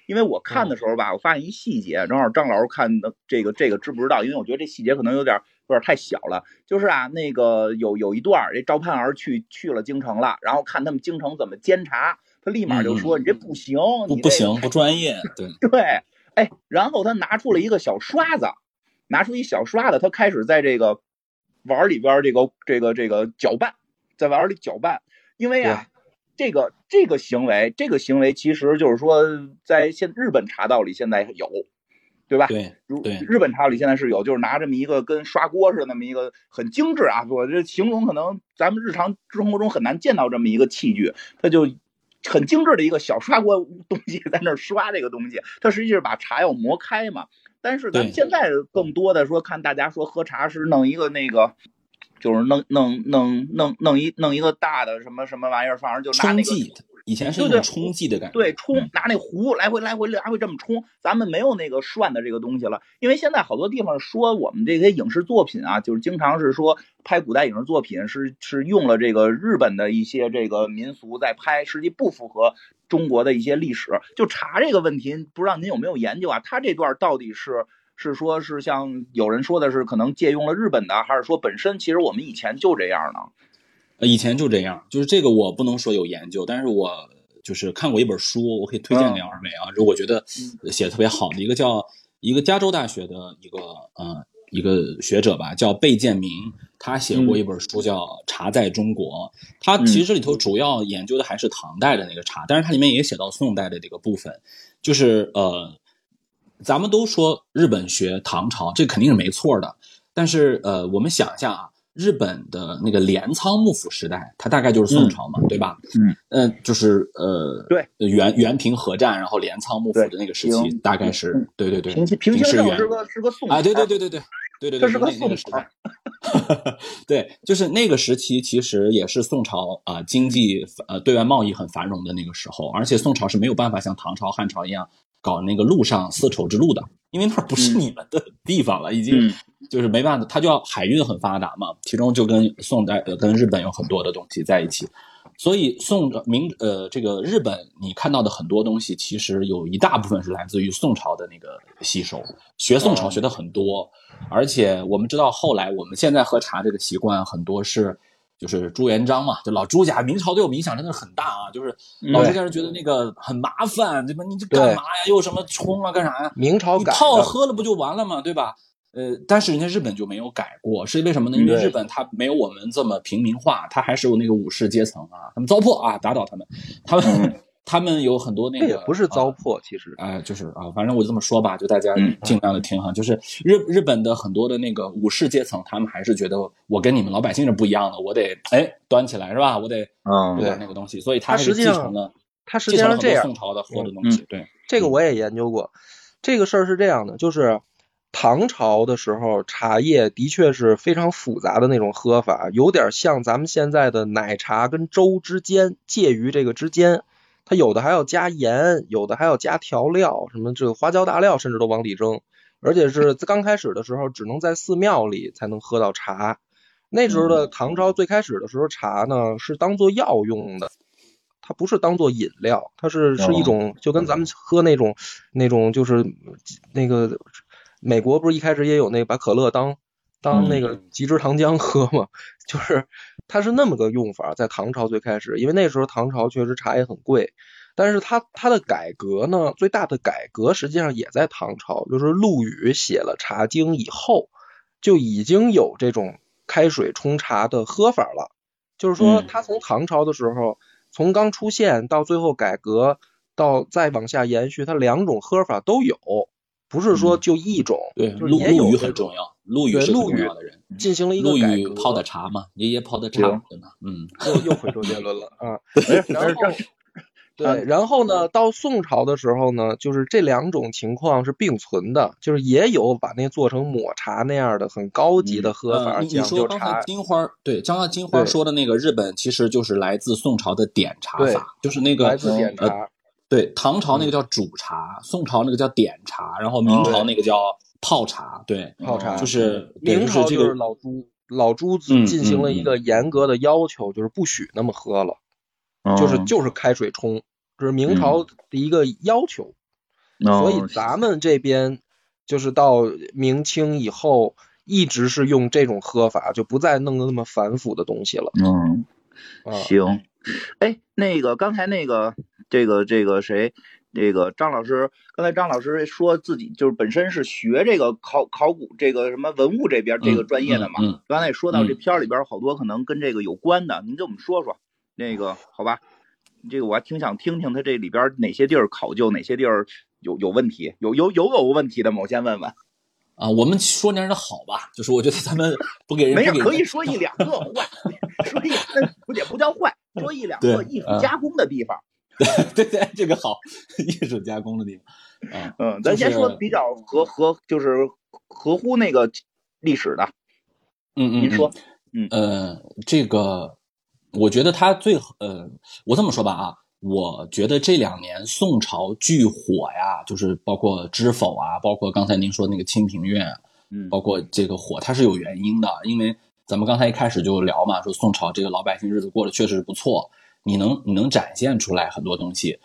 [SPEAKER 2] 因为我看的时候吧，我发现一细节，正好张老师看的这个这个知不知道？因为我觉得这细节可能有点有点太小了。就是啊，那个有有一段，这赵盼儿去去了京城了，然后看他们京城怎么监察，他立马就说：“你这不行，
[SPEAKER 1] 不不行，不专业，对，
[SPEAKER 2] 对，哎，然后他拿出了一个小刷子，拿出一小刷子，他开始在这个碗里边这个这个这个搅拌，在碗里搅拌，因为啊，这个这个行为，这个行为其实就是说，在现日本茶道里现在有，对吧？
[SPEAKER 1] 对
[SPEAKER 2] 如
[SPEAKER 1] 对
[SPEAKER 2] 日本茶道里现在是有，就是拿这么一个跟刷锅似的那么一个很精致啊，我这形容可能咱们日常生活中很难见到这么一个器具，它就很精致的一个小刷锅东西在那儿刷这个东西，它实际是把茶要磨开嘛。但是咱们现在更多的说，看大家说喝茶是弄一个那个。就是弄弄弄弄弄一弄一个大的什么什么玩意儿，反正就拿那个
[SPEAKER 1] 以前是
[SPEAKER 2] 对对
[SPEAKER 1] 冲剂的感觉。
[SPEAKER 2] 对，冲
[SPEAKER 1] 嗯
[SPEAKER 2] 拿那壶来回来回来回这么冲，咱们没有那个涮的这个东西了，因为现在好多地方说我们这些影视作品啊，就是经常是说拍古代影视作品是是用了这个日本的一些这个民俗在拍，实际不符合中国的一些历史。就查这个问题，不知道您有没有研究啊？他这段到底是？是说，是像有人说的是可能借用了日本的，还是说本身其实我们以前就这样呢？
[SPEAKER 1] 呃，以前就这样，就是这个我不能说有研究，但是我就是看过一本书，我可以推荐给二位啊，就我觉得写的特别好的一个叫一个加州大学的一个呃一个学者吧，叫贝建明，他写过一本书叫《茶在中国》，他其实这里头主要研究的还是唐代的那个茶，但是它里面也写到宋代的这个部分，就是呃。咱们都说日本学唐朝，这肯定是没错的。但是，呃，我们想一下啊，日本的那个镰仓幕府时代，它大概就是宋朝嘛，对吧？
[SPEAKER 2] 嗯，
[SPEAKER 1] 呃，就是呃，
[SPEAKER 2] 对，
[SPEAKER 1] 元元平和战，然后镰仓幕府的那个时期，大概是
[SPEAKER 2] 嗯
[SPEAKER 1] 对对对，
[SPEAKER 2] 平平清盛是个是个宋
[SPEAKER 1] 啊，对对对对对对对对，
[SPEAKER 2] 这是个
[SPEAKER 1] 那那个时
[SPEAKER 2] 宋朝
[SPEAKER 1] 代，对，就是那个时期，其实也是宋朝啊、经济呃对外贸易很繁荣的那个时候，而且宋朝是没有办法像唐朝、汉朝一样搞那个陆上丝绸之路的，因为那儿不是你们的地方了，已经
[SPEAKER 2] 嗯。
[SPEAKER 1] 就是没办法，它就要海运很发达嘛，其中就跟宋代呃跟日本有很多的东西在一起。所以宋明呃这个日本你看到的很多东西，其实有一大部分是来自于宋朝的那个吸收，学宋朝
[SPEAKER 2] 哦。
[SPEAKER 1] 学的很多，而且我们知道后来我们现在喝茶这个习惯很多是就是朱元璋嘛，就老朱家，明朝对我们影响真的是很大啊，就是老朱家人觉得那个很麻烦，对吧？你这干嘛呀？又什么冲啊，干啥呀？
[SPEAKER 3] 明朝改的，
[SPEAKER 1] 泡喝了不就完了吗？对吧？呃，但是人家日本就没有改过，是因为什么呢？因为日本它没有我们这么平民化，它还是有那个武士阶层啊，他们糟粕啊，打倒他们，他们他们有很多那个
[SPEAKER 3] 这也不是糟
[SPEAKER 1] 啊
[SPEAKER 3] 粕，其实
[SPEAKER 1] 哎，就是啊，反正我就这么说吧，就大家
[SPEAKER 2] 嗯
[SPEAKER 1] 尽量的听哈。就是日日本的很多的那个武士阶层，他们还是觉得我跟你们老百姓是不一样的，我得哎端起来是吧？我得
[SPEAKER 2] 嗯
[SPEAKER 1] 对那个东西，所以他
[SPEAKER 3] 实际上
[SPEAKER 1] 继承了
[SPEAKER 3] 它实际上是这样，
[SPEAKER 1] 宋朝的喝的东西。对，
[SPEAKER 3] 这个我也研究过。这个事儿是这样的，就是唐朝的时候，茶叶的确是非常复杂的那种喝法，有点像咱们现在的奶茶跟粥之间，介于这个之间。它有的还要加盐，有的还要加调料，什么这个花椒大料甚至都往里扔，而且是刚开始的时候只能在寺庙里才能喝到茶。那时候的唐朝最开始的时候，茶呢是当做药用的，它不是当做饮料，它是是一种就跟咱们喝那种那种就是那个美国不是一开始也有那个把可乐当当那个极致糖浆喝嘛，就是它是那么个用法，在唐朝最开始，因为那时候唐朝确实茶也很贵，但是它它的改革呢，最大的改革实际上也在唐朝，就是陆羽写了《茶经》以后，就已经有这种开水冲茶的喝法了。就是说，
[SPEAKER 2] 嗯
[SPEAKER 3] 他从唐朝的时候，从刚出现到最后改革，到再往下延续，它两种喝法都有，不是说就一种，
[SPEAKER 1] 对，陆陆羽很重要，陆羽是重要的人。
[SPEAKER 3] 进行了一个
[SPEAKER 1] 陆。羽泡的茶嘛，爷爷泡的茶，对吧？嗯，
[SPEAKER 3] 又又回周杰伦了 啊。
[SPEAKER 2] 哎
[SPEAKER 3] 然后对，然后呢，到宋朝的时候呢，就是这两种情况是并存的，就是也有把那做成抹茶那样的很高级的喝法，
[SPEAKER 1] 呃，你你
[SPEAKER 3] 讲究
[SPEAKER 1] 说刚才
[SPEAKER 3] 茶。
[SPEAKER 1] 金花儿对，刚才金花说的那个日本，其实就是来自宋朝的点茶法，就是那个
[SPEAKER 3] 来自点
[SPEAKER 1] 呃
[SPEAKER 3] 茶，
[SPEAKER 1] 对，唐朝那个叫煮茶，宋朝那个叫点茶，然后明朝那个叫泡茶，对，
[SPEAKER 3] 泡茶。
[SPEAKER 1] 就是
[SPEAKER 3] 明朝就是老朱，老朱
[SPEAKER 1] 子
[SPEAKER 3] 进行了
[SPEAKER 1] 嗯
[SPEAKER 3] 一个严格的要求，就是不许那么喝了，
[SPEAKER 2] 嗯
[SPEAKER 3] 就是就是开水冲，这是明朝的一个要求。所以
[SPEAKER 2] 嗯
[SPEAKER 3] 咱们这边就是到明清以后，一直是用这种喝法，就不再弄得那么繁复的东西了。
[SPEAKER 2] 嗯
[SPEAKER 3] 啊，
[SPEAKER 2] 行，哎，那个刚才那个这个这个谁，这个张老师，刚才张老师说自己就是本身是学这个考考古这个什么文物这边这个专业的嘛，刚才也说到这
[SPEAKER 1] 嗯
[SPEAKER 2] 片儿里边好多可能跟这个有关的，您给我们说说那个好吧？这个我还挺想听听他这里边哪些地儿考究，哪些地儿有有问题，有有有有问题的吗？我先问问。
[SPEAKER 1] 啊，我们说点的好吧，就是我觉得咱们不给人
[SPEAKER 2] 没有
[SPEAKER 1] 不给人
[SPEAKER 2] 可以 说一两个坏，说一那不也不叫坏，说一两个艺术加工的地方。
[SPEAKER 1] 对对，这个好，艺术加工的地方啊，
[SPEAKER 2] 嗯，咱先说比较合合就是合乎那个历史的，
[SPEAKER 1] 嗯嗯，
[SPEAKER 2] 您说
[SPEAKER 1] 嗯，呃，这个我觉得他最呃，我这么说吧啊，我觉得这两年宋朝巨火呀，就是包括《知否》啊，包括刚才您说那个《清平乐》，
[SPEAKER 2] 嗯
[SPEAKER 1] 包括这个火，它是有原因的，因为咱们刚才一开始就聊嘛，说宋朝这个老百姓日子过得确实不错，你能你能展现出来很多东西。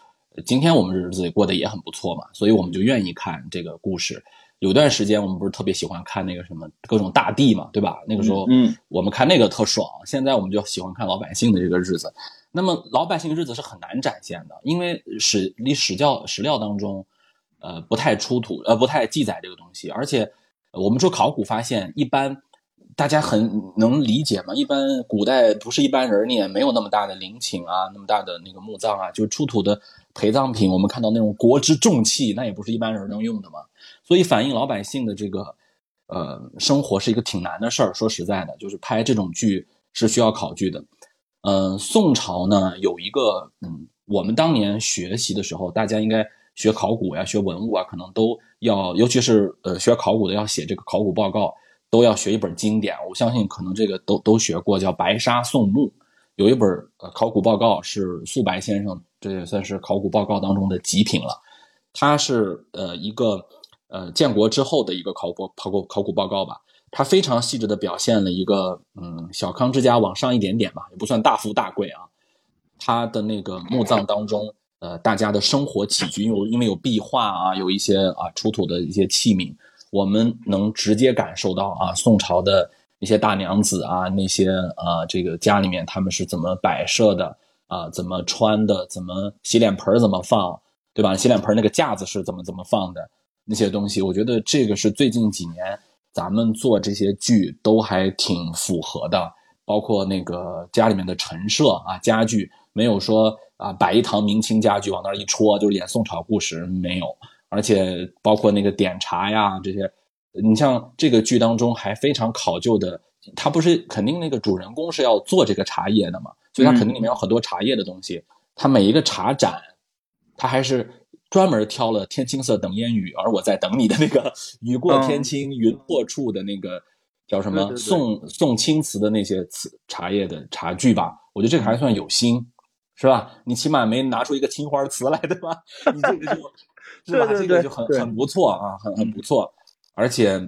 [SPEAKER 1] 今天我们日子过得也很不错嘛，所以我们就愿意看这个故事。有段时间我们不是特别喜欢看那个什么各种大地嘛，对吧？那个时候，
[SPEAKER 2] 嗯
[SPEAKER 1] 我们看那个特爽。现在我们就喜欢看老百姓的这个日子。那么老百姓日子是很难展现的，因为史历史教史料当中，呃，不太出土，呃，不太记载这个东西。而且呃我们说考古发现，一般大家很能理解嘛。一般古代不是一般人，你也没有那么大的陵寝啊，那么大的那个墓葬啊，就出土的陪葬品，我们看到那种国之重器，那也不是一般人能用的嘛。所以反映老百姓的这个呃生活是一个挺难的事儿。说实在的，就是拍这种剧是需要考据的。呃，宋朝呢有一个嗯，我们当年学习的时候，大家应该学考古呀、学文物啊，可能都要，尤其是呃学考古的要写这个考古报告，都要学一本经典。我相信可能这个都都学过，叫《白沙宋墓》，有一本呃考古报告是素白先生，这也算是考古报告当中的极品了。它是呃一个呃建国之后的一个考古考古考古报告吧，它非常细致的表现了一个嗯小康之家往上一点点吧，也不算大富大贵啊。他的那个墓葬当中，呃，大家的生活起居，因为因为有壁画啊，有一些啊出土的一些器皿，我们能直接感受到啊宋朝的一些大娘子啊，那些啊这个家里面他们是怎么摆设的啊，怎么穿的，怎么洗脸盆怎么放，对吧？洗脸盆那个架子是怎么怎么放的那些东西，我觉得这个是最近几年咱们做这些剧都还挺符合的，包括那个家里面的陈设啊家具，没有说啊摆一堂明清家具往那儿一戳就是演宋朝故事，没有，而且包括那个点茶呀这些，你像这个剧当中还非常考究的，他不是肯定那个主人公是要做这个茶叶的嘛，所以他肯定里面有很多茶叶的东西，他每一个茶盏，他还是。专门挑了天青色等烟雨，而我在等你的那个雨过天青云破处的那个叫什么宋宋青瓷的那些瓷茶叶的茶具吧，我觉得这个还算有心，是吧？你起码没拿出一个青花瓷来，对吧？你这个就，是吧？这个就很很不错啊，很很不错。而且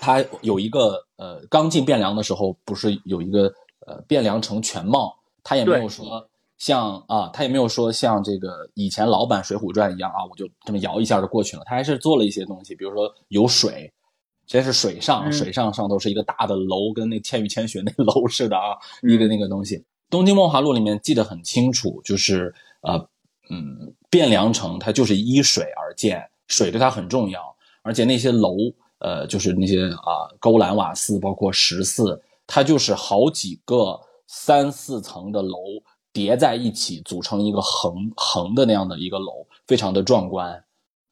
[SPEAKER 1] 它有一个呃，刚进汴梁的时候，不是有一个呃汴梁城全貌，它也没有说。像啊，他也没有说像这个以前老版《水浒传》一样啊，我就这么摇一下就过去了。他还是做了一些东西，比如说有水，先是水上，
[SPEAKER 2] 嗯
[SPEAKER 1] 水上上头是一个大的楼，跟那《千与千寻》那楼似的啊，
[SPEAKER 2] 嗯
[SPEAKER 1] 一个那个东西。《东京梦华录》里面记得很清楚，就是呃嗯，汴梁城它就是依水而建，水对它很重要，而且那些楼呃就是那些啊勾栏瓦肆，包括石寺，它就是好几个三四层的楼。叠在一起组成一个横横的那样的一个楼，非常的壮观，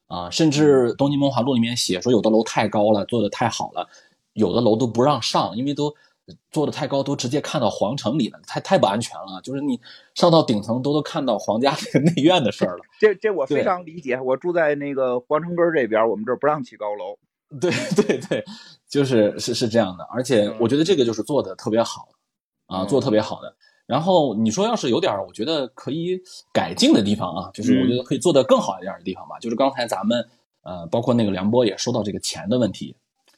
[SPEAKER 1] 啊，甚至《东京梦华录》里面写说，有的楼太高了，做的太好了，有的楼都不让上，因为都做的太高，都直接看到皇城里了，太太不安全了。就是你上到顶层，都都看到皇家这个 内院的事儿了。
[SPEAKER 2] 这这我非常理解。我住在那个皇城根儿这边，我们这儿不让起高楼。
[SPEAKER 1] 对 对对，就是是是这样的，而且我觉得这个就是做的特别好，啊，
[SPEAKER 2] 嗯
[SPEAKER 1] 做得特别好的。然后你说要是有点儿我觉得可以改进的地方啊，就是我觉得可以做得更好一点的地方吧。就是刚才咱们呃，包括那个梁波也说到这个钱的问题，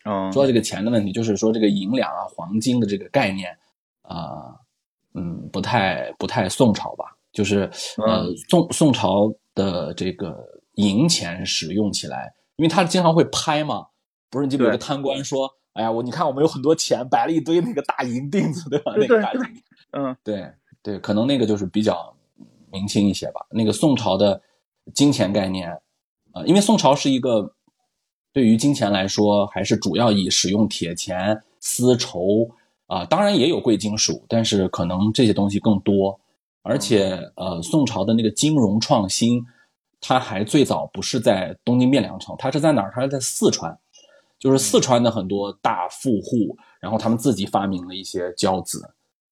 [SPEAKER 2] 嗯。
[SPEAKER 1] 说到这个钱的问题，就是说这个银两啊、黄金的这个概念啊、嗯，不太不太宋朝吧，就是呃宋宋朝的这个银钱使用起来，因为他经常会拍嘛，不是你记不有个贪官说，哎呀，我你看我们有很多钱，摆了一堆那个大银锭子，对吧？那个大银
[SPEAKER 2] 嗯。
[SPEAKER 1] 对对，可能那个就是比较明清一些吧。那个宋朝的金钱概念，呃，因为宋朝是一个对于金钱来说，还是主要以使用铁钱、丝绸啊、当然也有贵金属，但是可能这些东西更多。而且呃，宋朝的那个金融创新，它还最早不是在东京汴梁城，它是在哪儿？它是在四川，就是四川的很多大富户，然后他们自己发明了一些交子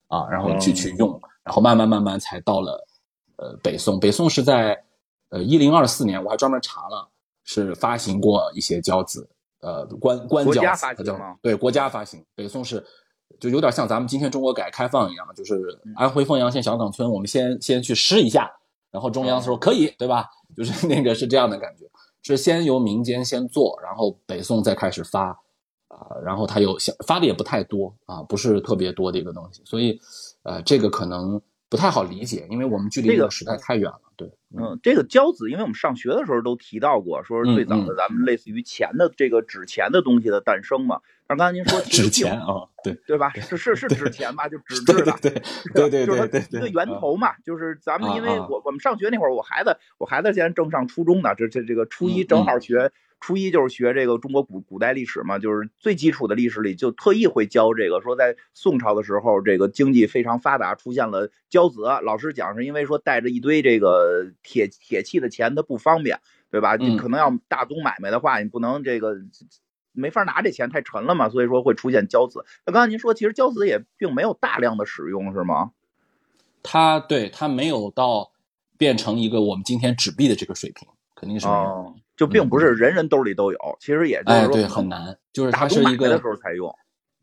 [SPEAKER 1] 啊，然后去去用，然后慢慢慢慢才到了呃北宋。北宋是在呃一零二四年，我还专门查了，是发行过一些交子，呃官官交对国家发行。北宋是就有点像咱们今天中国改革开放一样，就是安徽凤阳县小岗村，我们先先去试一下，然后中央说可以，对吧？就是那个是这样的感觉，是先由民间先做，然后北宋再开始发，啊、然后他又想发的也不太多啊，不是特别多的一个东西，所以呃，这个可能不太好理解，因为我们距离
[SPEAKER 2] 这个
[SPEAKER 1] 那个时代太远了，对，
[SPEAKER 2] 嗯，这个交子，因为我们上学的时候都提到过，说是最早
[SPEAKER 1] 嗯
[SPEAKER 2] 的咱们类似于钱的这个纸钱的东西的诞生嘛。但刚才您说
[SPEAKER 1] 纸钱啊，对，
[SPEAKER 2] 对吧？是是是纸钱吧？就纸 质的，
[SPEAKER 1] 对对 对对
[SPEAKER 2] 就是它一个源头嘛。就是咱们因为我我们上学那会儿，我孩子我孩子现在正上初中呢，这这这个初一
[SPEAKER 1] 嗯
[SPEAKER 2] 正好学。初一就是学这个中国古古代历史嘛，就是最基础的历史里就特意会教这个，说在宋朝的时候，这个经济非常发达，出现了交子。老师讲是因为说带着一堆这个铁铁器的钱它不方便，对吧？你
[SPEAKER 1] 嗯
[SPEAKER 2] 可能要大宗买卖的话，你不能这个没法拿这钱太沉了嘛，所以说会出现交子。那刚才您说，其实交子也并没有大量的使用，是吗？
[SPEAKER 1] 它对它没有到变成一个我们今天纸币的这个水平，肯定是没有。
[SPEAKER 2] 哦，就并不是人人兜里都有，其实也就是
[SPEAKER 1] 哎，
[SPEAKER 2] 说
[SPEAKER 1] 对，很难，就是
[SPEAKER 2] 大
[SPEAKER 1] 它是一
[SPEAKER 2] 宗买的时候才用。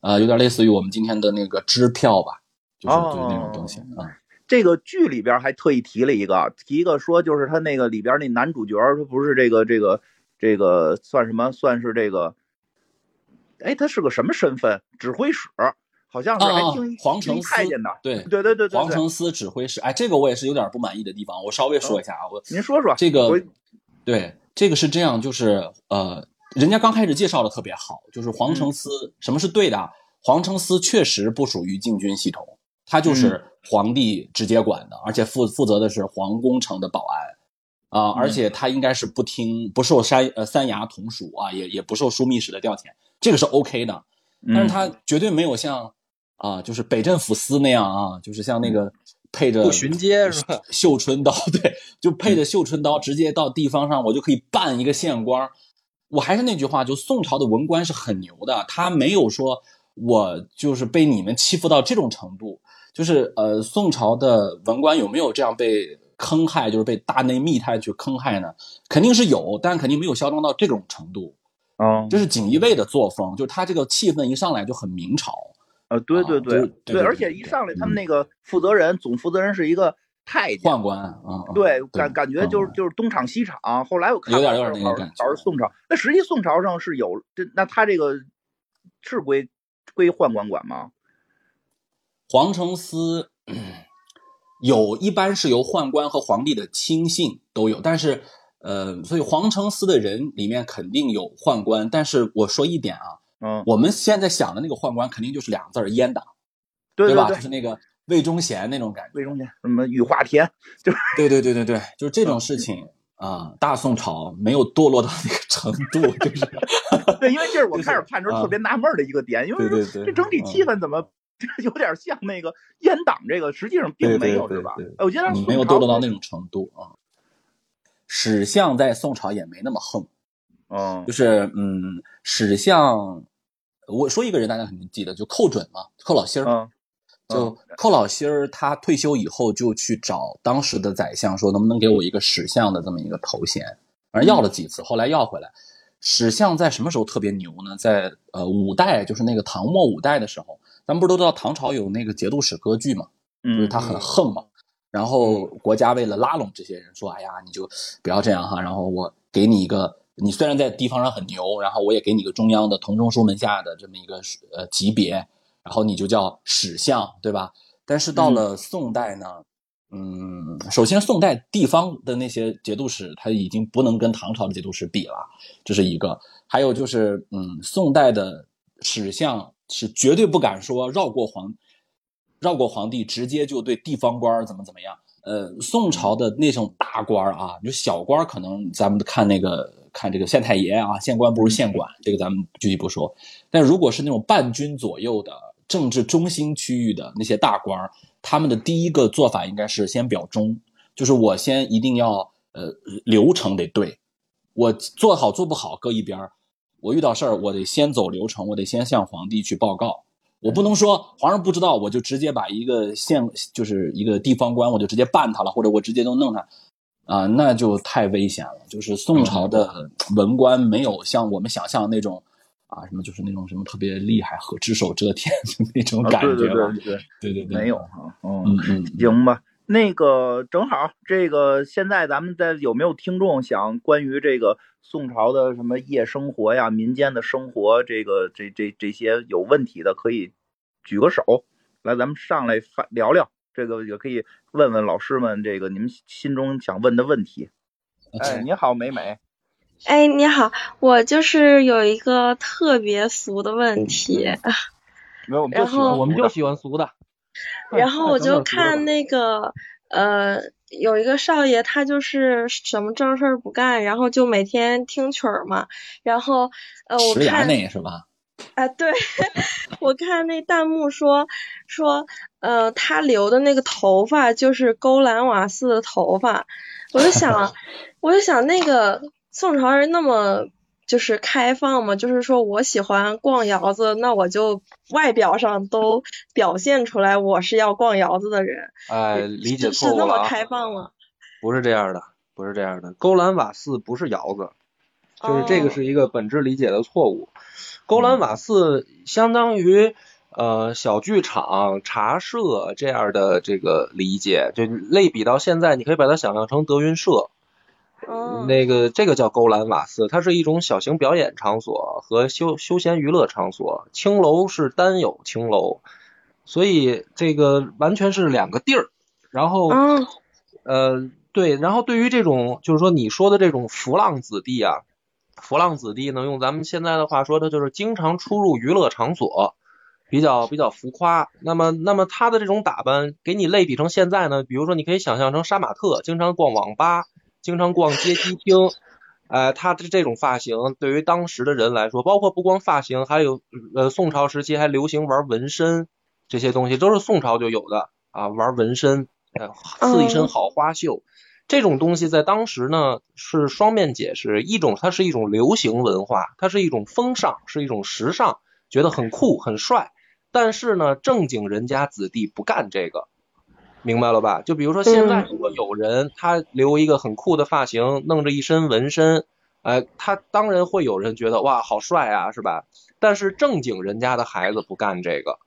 [SPEAKER 1] 呃，有点类似于我们今天的那个支票吧，就是
[SPEAKER 2] 哦
[SPEAKER 1] 就是那种东西啊。
[SPEAKER 2] 这个剧里边还特意提了一个，提一个说就是他那个里边那男主角，他不是这个这个这个算什么？算是这个，哎，他是个什么身份？指挥使，好像是
[SPEAKER 1] 啊啊
[SPEAKER 2] 还听听
[SPEAKER 1] 皇城司
[SPEAKER 2] 太监的。
[SPEAKER 1] 对，
[SPEAKER 2] 对对对对对，
[SPEAKER 1] 皇城司指挥使，哎，这个我也是有点不满意的地方，我稍微说一下啊，我
[SPEAKER 2] 您说说
[SPEAKER 1] 这个对这个是这样，就是呃，人家刚开始介绍的特别好，就是皇城司、什么是对的啊？皇城司确实不属于禁军系统，他就是皇帝直接管的，而且负负责的是皇宫城的保安。啊、而且他应该是不听不受三呃三衙同属啊，也也不受枢密使的调遣，这个是 OK 的。但是
[SPEAKER 2] 嗯。
[SPEAKER 1] 他绝对没有像啊、就是北镇抚司那样啊，就是像那个配着
[SPEAKER 3] 不巡街是吧？
[SPEAKER 1] 绣春刀，对，就配着绣春刀，直接到地方上，我就可以办一个县官儿。我还是那句话，就宋朝的文官是很牛的，他没有说我就是被你们欺负到这种程度。就是呃，宋朝的文官有没有这样被坑害，就是被大内密探去坑害呢？肯定是有，但肯定没有嚣张到这种程度。
[SPEAKER 2] 嗯
[SPEAKER 1] 这是锦衣卫的作风，就是他这个气氛一上来就很明朝。
[SPEAKER 2] 呃，对对
[SPEAKER 1] 对对
[SPEAKER 2] 而且一上来他们
[SPEAKER 1] 嗯
[SPEAKER 2] 那个负责人总负责人是一个太监。
[SPEAKER 1] 宦官
[SPEAKER 2] 对，感感觉就是
[SPEAKER 1] 嗯
[SPEAKER 2] 就是东厂西厂。后来我看
[SPEAKER 1] 有点有点那个感觉
[SPEAKER 2] 好是宋朝，那实际宋朝上是有这，那他这个是归归宦官管吗？
[SPEAKER 1] 皇城司嗯有，一般是由宦官和皇帝的亲信都有，但是呃，所以皇城司的人里面肯定有宦官，但是我说一点啊，
[SPEAKER 2] 嗯，
[SPEAKER 1] 我们现在想的那个宦官肯定就是两个字儿阉党，
[SPEAKER 2] 对
[SPEAKER 1] 吧？
[SPEAKER 2] 对
[SPEAKER 1] 就是那个魏忠贤那种感觉。
[SPEAKER 2] 魏忠贤什么羽化田，就是
[SPEAKER 1] 对对对对对，就是这种事情啊、大宋朝没有堕落到那个程度，就是
[SPEAKER 2] 对，因为这是我开始看的时候
[SPEAKER 1] 啊
[SPEAKER 2] 特别纳闷的一个点，因为这整体
[SPEAKER 1] 嗯
[SPEAKER 2] 气氛怎么有点像那个阉党这个，实际上并没有，是吧我觉得
[SPEAKER 1] 你没有堕落到那种程度啊。史相在宋朝也没那么横，
[SPEAKER 2] 嗯
[SPEAKER 1] 就是嗯，史相，我说一个人大家肯定记得，就寇准嘛，寇老心儿。
[SPEAKER 2] 嗯
[SPEAKER 1] 就寇老心儿，他退休以后就去找当时的宰相，说能不能给我一个史相的这么一个头衔，反正要了几次，后来要回来。史相在什么时候特别牛呢？在呃五代，就是那个唐末五代的时候，咱们不是都知道唐朝有那个节度使割据嘛，就是
[SPEAKER 2] 嗯，
[SPEAKER 1] 他很横嘛。然后国家为了拉拢这些人，说：“哎呀，你就不要这样哈。然后我给你一个，你虽然在地方上很牛，然后我也给你个中央的同中书门下的这么一个呃级别，然后你就叫史相，对吧？但是到了宋代呢，嗯，首先宋代地方的那些节度使他已经不能跟唐朝的节度使比了，这是一个。还有就是，嗯，宋代的史相是绝对不敢说绕过皇。绕过皇帝，直接就对地方官怎么怎么样。呃，宋朝的那种大官啊，就小官可能咱们看那个看这个县太爷啊，县官不如县管，这个咱们具体不说。但如果是那种半军左右的政治中心区域的那些大官儿，他们的第一个做法应该是先表忠，就是我先一定要呃流程得对，我做好做不好搁一边儿，我遇到事儿我得先走流程，我得先向皇帝去报告。我不能说皇上不知道，我就直接把一个县就是一个地方官，我就直接办他了，或者我直接都弄他，啊，那就太危险了。就是宋朝的文官没有像我们想象那种啊，什么就是那种什么特别厉害和只手遮天的那种感觉
[SPEAKER 2] 啊对对
[SPEAKER 1] 了。
[SPEAKER 2] 对对，
[SPEAKER 1] 对对对，
[SPEAKER 2] 没有哈，嗯
[SPEAKER 1] 嗯嗯，
[SPEAKER 2] 行吧，那个正好，这个现在咱们在有没有听众想关于这个宋朝的什么夜生活呀、民间的生活，这个这这这些有问题的，可以举个手来，咱们上来发聊聊。这个也可以问问老师们，这个你们心中想问的问题。哎，你好，美美。
[SPEAKER 5] 哎，你好，我就是有一个特别俗的问题，
[SPEAKER 2] 没有，我们就喜欢
[SPEAKER 3] 我们就喜欢俗的。
[SPEAKER 5] 然后我就看那个呃，有一个少爷，他就是什么正事儿不干，然后就每天听曲儿嘛，然后呃，我看
[SPEAKER 1] 内是吧？
[SPEAKER 5] 啊，对，我看那弹幕说说，呃，他留的那个头发就是勾栏瓦斯的头发，我就想，我就想那个宋朝人那么就是开放嘛，就是说我喜欢逛窑子，那我就外表上都表现出来我是要逛窑子的人，
[SPEAKER 3] 哎，理解
[SPEAKER 5] 是是那么！开放吗？
[SPEAKER 3] 不是这样的，不是这样的。勾栏瓦肆不是窑子，就是这个
[SPEAKER 5] 哦
[SPEAKER 3] 是一个本质理解的错误。勾栏瓦肆相当于呃小剧场、茶社这样的这个理解，就类比到现在，你可以把它想象成德云社。
[SPEAKER 5] 哦，
[SPEAKER 3] 那个这个叫勾栏瓦肆，它是一种小型表演场所和休休闲娱乐场所。青楼是单有青楼，所以这个完全是两个地儿。然后，
[SPEAKER 5] 嗯，
[SPEAKER 3] 呃，对，然后对于这种就是说你说的这种浮浪子弟啊，浮浪子弟呢，用咱们现在的话说，他就是经常出入娱乐场所，比较比较浮夸。那么，那么他的这种打扮，给你类比成现在呢，比如说你可以想象成杀马特，经常逛网吧，经常逛街机厅。呃，他的这种发型对于当时的人来说，包括不光发型，还有呃宋朝时期还流行玩纹身，这些东西都是宋朝就有的啊，玩纹身，呃，刺一身好花绣。这种东西在当时呢是双面解释，一种它是一种流行文化，它是一种风尚，是一种时尚，觉得很酷很帅。但是呢，正经人家子弟不干这个，明白了吧？就比如说现在
[SPEAKER 5] 嗯
[SPEAKER 3] 如果有人他留一个很酷的发型，弄着一身纹身，哎，他当然会有人觉得哇好帅啊，是吧？但是正经人家的孩子不干这个，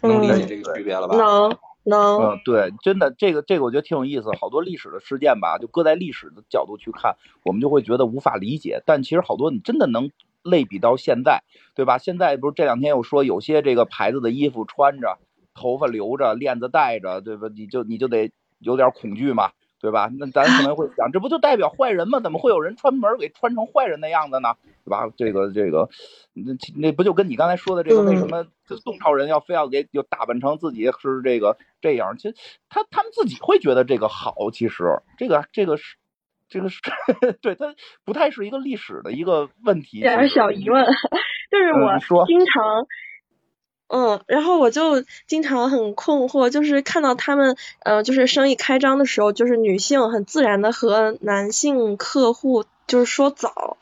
[SPEAKER 3] 能理解这个区别了吧？
[SPEAKER 5] 能能，
[SPEAKER 2] 嗯，对，真的，这个这个我觉得挺有意思。好多历史的事件吧，就搁在历史的角度去看，我们就会觉得无法理解。但其实好多你真的能类比到现在，对吧？现在不是这两天又说有些这个牌子的衣服穿着，头发留着，链子戴着，对吧？你就你就得有点恐惧嘛，对吧？那咱可能会想，这不就代表坏人吗？怎么会有人穿门给穿成坏人的样子呢？对吧？这个这个，那那不就跟你刚才说的这个，为什么这宋朝人要非要给就打扮成自己是这个这样？其实他他们自己会觉得这个好，其实这个这个是这个是 对他不太是一个历史的一个问题。
[SPEAKER 5] 点小疑问，就是
[SPEAKER 2] 嗯
[SPEAKER 5] 我
[SPEAKER 2] 说
[SPEAKER 5] 经常，嗯，然后我就经常很困惑，就是看到他们，呃，就是生意开张的时候，就是女性很自然的和男性客户就是说早，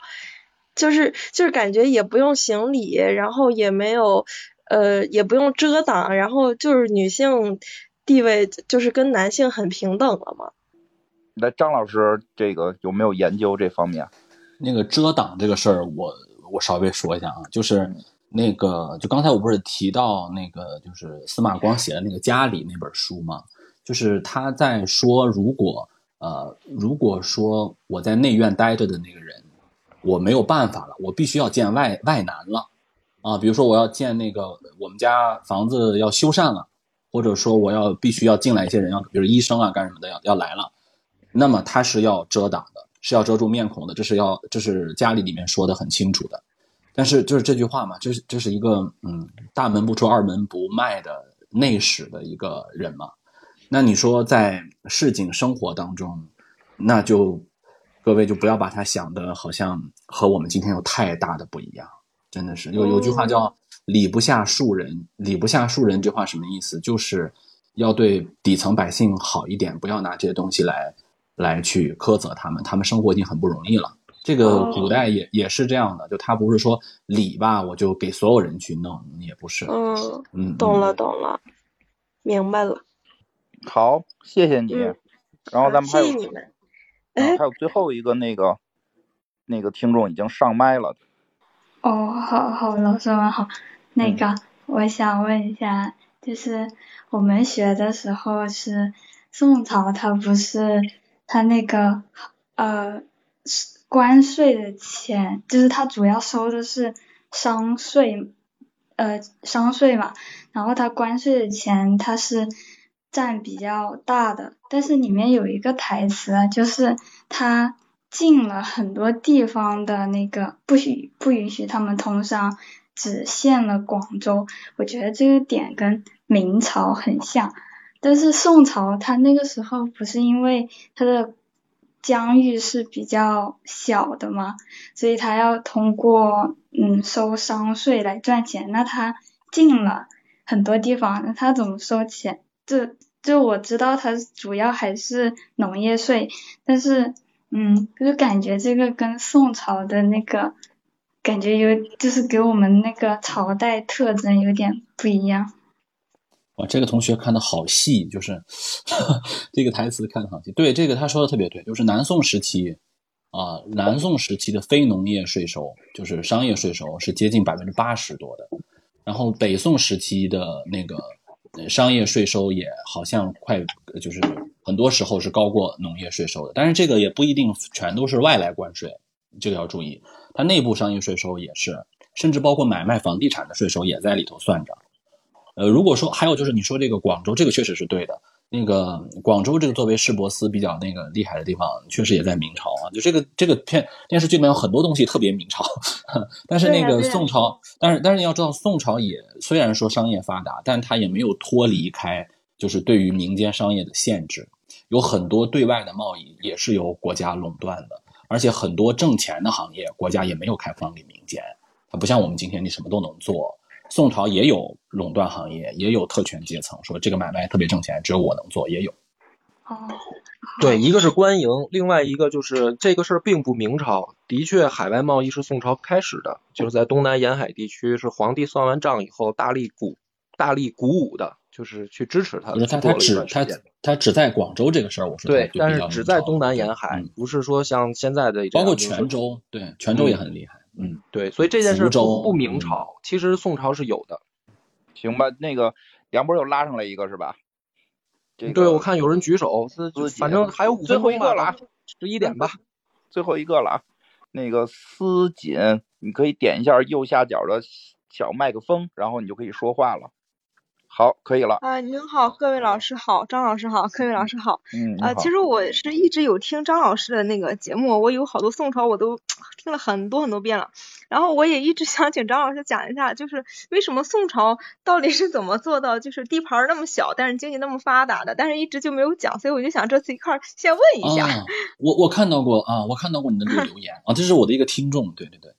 [SPEAKER 5] 就是就是感觉也不用行礼，然后也没有，呃，也不用遮挡，然后就是女性地位就是跟男性很平等了嘛。
[SPEAKER 2] 那张老师这个有没有研究这方面？
[SPEAKER 1] 那个遮挡这个事儿，我我稍微说一下啊，就是那个，就刚才我不是提到那个，就是司马光写的那个《家里》那本书嘛，就是他在说，如果呃，如果说我在内院待着的那个人，我没有办法了，我必须要见外外男了啊，比如说我要见那个我们家房子要修缮了，或者说我要必须要进来一些人，要比如医生啊干什么的要要来了。那么他是要遮挡的，是要遮住面孔的，这是要这是家里里面说的很清楚的。但是就是这句话嘛，这是这是一个嗯大门不出二门不迈的内史的一个人嘛。那你说在市井生活当中，那就各位就不要把他想的好像和我们今天有太大的不一样，真的是有有句话叫礼不下庶人，礼不下庶人这话什么意思？就是要对底层百姓好一点，不要拿这些东西来来去苛责他们，他们生活已经很不容易了。这个古代也也是这样的，就他不是说礼吧，我就给所有人去弄，也不是。
[SPEAKER 5] 嗯，
[SPEAKER 1] 嗯，
[SPEAKER 5] 懂了
[SPEAKER 1] 嗯。
[SPEAKER 5] 懂了，明白了。
[SPEAKER 2] 好，谢谢你。
[SPEAKER 5] 嗯
[SPEAKER 2] 然后咱们还有
[SPEAKER 5] 谢谢你们。
[SPEAKER 2] 啊
[SPEAKER 5] 哎
[SPEAKER 2] 还有最后一个那个那个听众已经上麦了，
[SPEAKER 6] 哦，好好，老师们好。那
[SPEAKER 2] 嗯
[SPEAKER 6] 个，我想问一下，就是我们学的时候是宋朝，它不是它那个呃是关税的钱，就是它主要收的是商税，呃商税嘛，然后它关税的钱它是占比较大的，但是里面有一个台词啊，就是它禁了很多地方的那个不许不允许他们通商，只限了广州。我觉得这个点跟明朝很像，但是宋朝它那个时候不是因为它的疆域是比较小的嘛，所以他要通过嗯收商税来赚钱。那他进了很多地方，那它怎么收钱？这就我知道他主要还是农业税，但是嗯，就感觉这个跟宋朝的那个感觉有，就是给我们那个朝代特征有点不一样。
[SPEAKER 1] 哇，这个同学看的好细，就是 这个台词看的好细。对，这个他说的特别对，就是南宋时期啊、南宋时期的非农业税收，就是商业税收是接近百分之八十多的，然后北宋时期的那个商业税收也好像快，就是很多时候是高过农业税收的，但是这个也不一定全都是外来关税，这个要注意，它内部商业税收也是，甚至包括买卖房地产的税收也在里头算着。呃，如果说还有就是你说这个广州，这个确实是对的。那个广州这个作为市舶司比较那个厉害的地方，确实也在明朝啊。就这个这个片电视剧里面有很多东西特别明朝，但是那个宋朝，但是但是你要知道，宋朝也虽然说商业发达，但它也没有脱离开就是对于民间商业的限制，有很多对外的贸易也是由国家垄断的，而且很多挣钱的行业国家也没有开放给民间，它不像我们今天你什么都能做。宋朝也有垄断行业，也有特权阶层，说这个买卖特别挣钱，只有我能做，也有。
[SPEAKER 6] 哦，
[SPEAKER 3] 对，一个是官营，另外一个就是这个事儿并不明朝，的确海外贸易是宋朝开始的，就是在东南沿海地区，是皇帝算完账以后大力鼓大力鼓舞的，就是去支持他
[SPEAKER 1] 不是他，他只他他只在广州这个事儿，我说
[SPEAKER 3] 对，但是只在东南沿
[SPEAKER 1] 嗯
[SPEAKER 3] 海
[SPEAKER 1] 嗯，
[SPEAKER 3] 不是说像现在的
[SPEAKER 1] 包括泉州，对，泉州也很厉害，嗯，
[SPEAKER 3] 对，所以这件事不不明
[SPEAKER 1] 嗯
[SPEAKER 3] 朝，其实宋朝是有的。
[SPEAKER 2] 行吧？那个梁波又拉上来一个是吧？这个
[SPEAKER 3] 对，我看有人举手，反正还有五
[SPEAKER 2] 最
[SPEAKER 3] 分钟吧，
[SPEAKER 2] 后一个了啊，
[SPEAKER 3] 十一点吧。
[SPEAKER 2] 最后一个了啊。那个思锦，你可以点一下右下角的小麦克风，然后你就可以说话了。好，可以了。
[SPEAKER 7] 啊，您好，各位老师好，张老师好，各位老师好。
[SPEAKER 2] 嗯，你
[SPEAKER 7] 啊，
[SPEAKER 2] 好
[SPEAKER 7] 其实我是一直有听张老师的那个节目，我有好多宋朝我都 听了很多很多遍了。然后我也一直想请张老师讲一下，就是为什么宋朝到底是怎么做到就是地盘儿那么小，但是经济那么发达的，但是一直就没有讲，所以我就想这次一块儿先问一下。
[SPEAKER 1] 啊，我我看到过啊，我看到过你的这个 留言啊，这是我的一个听众，对对对，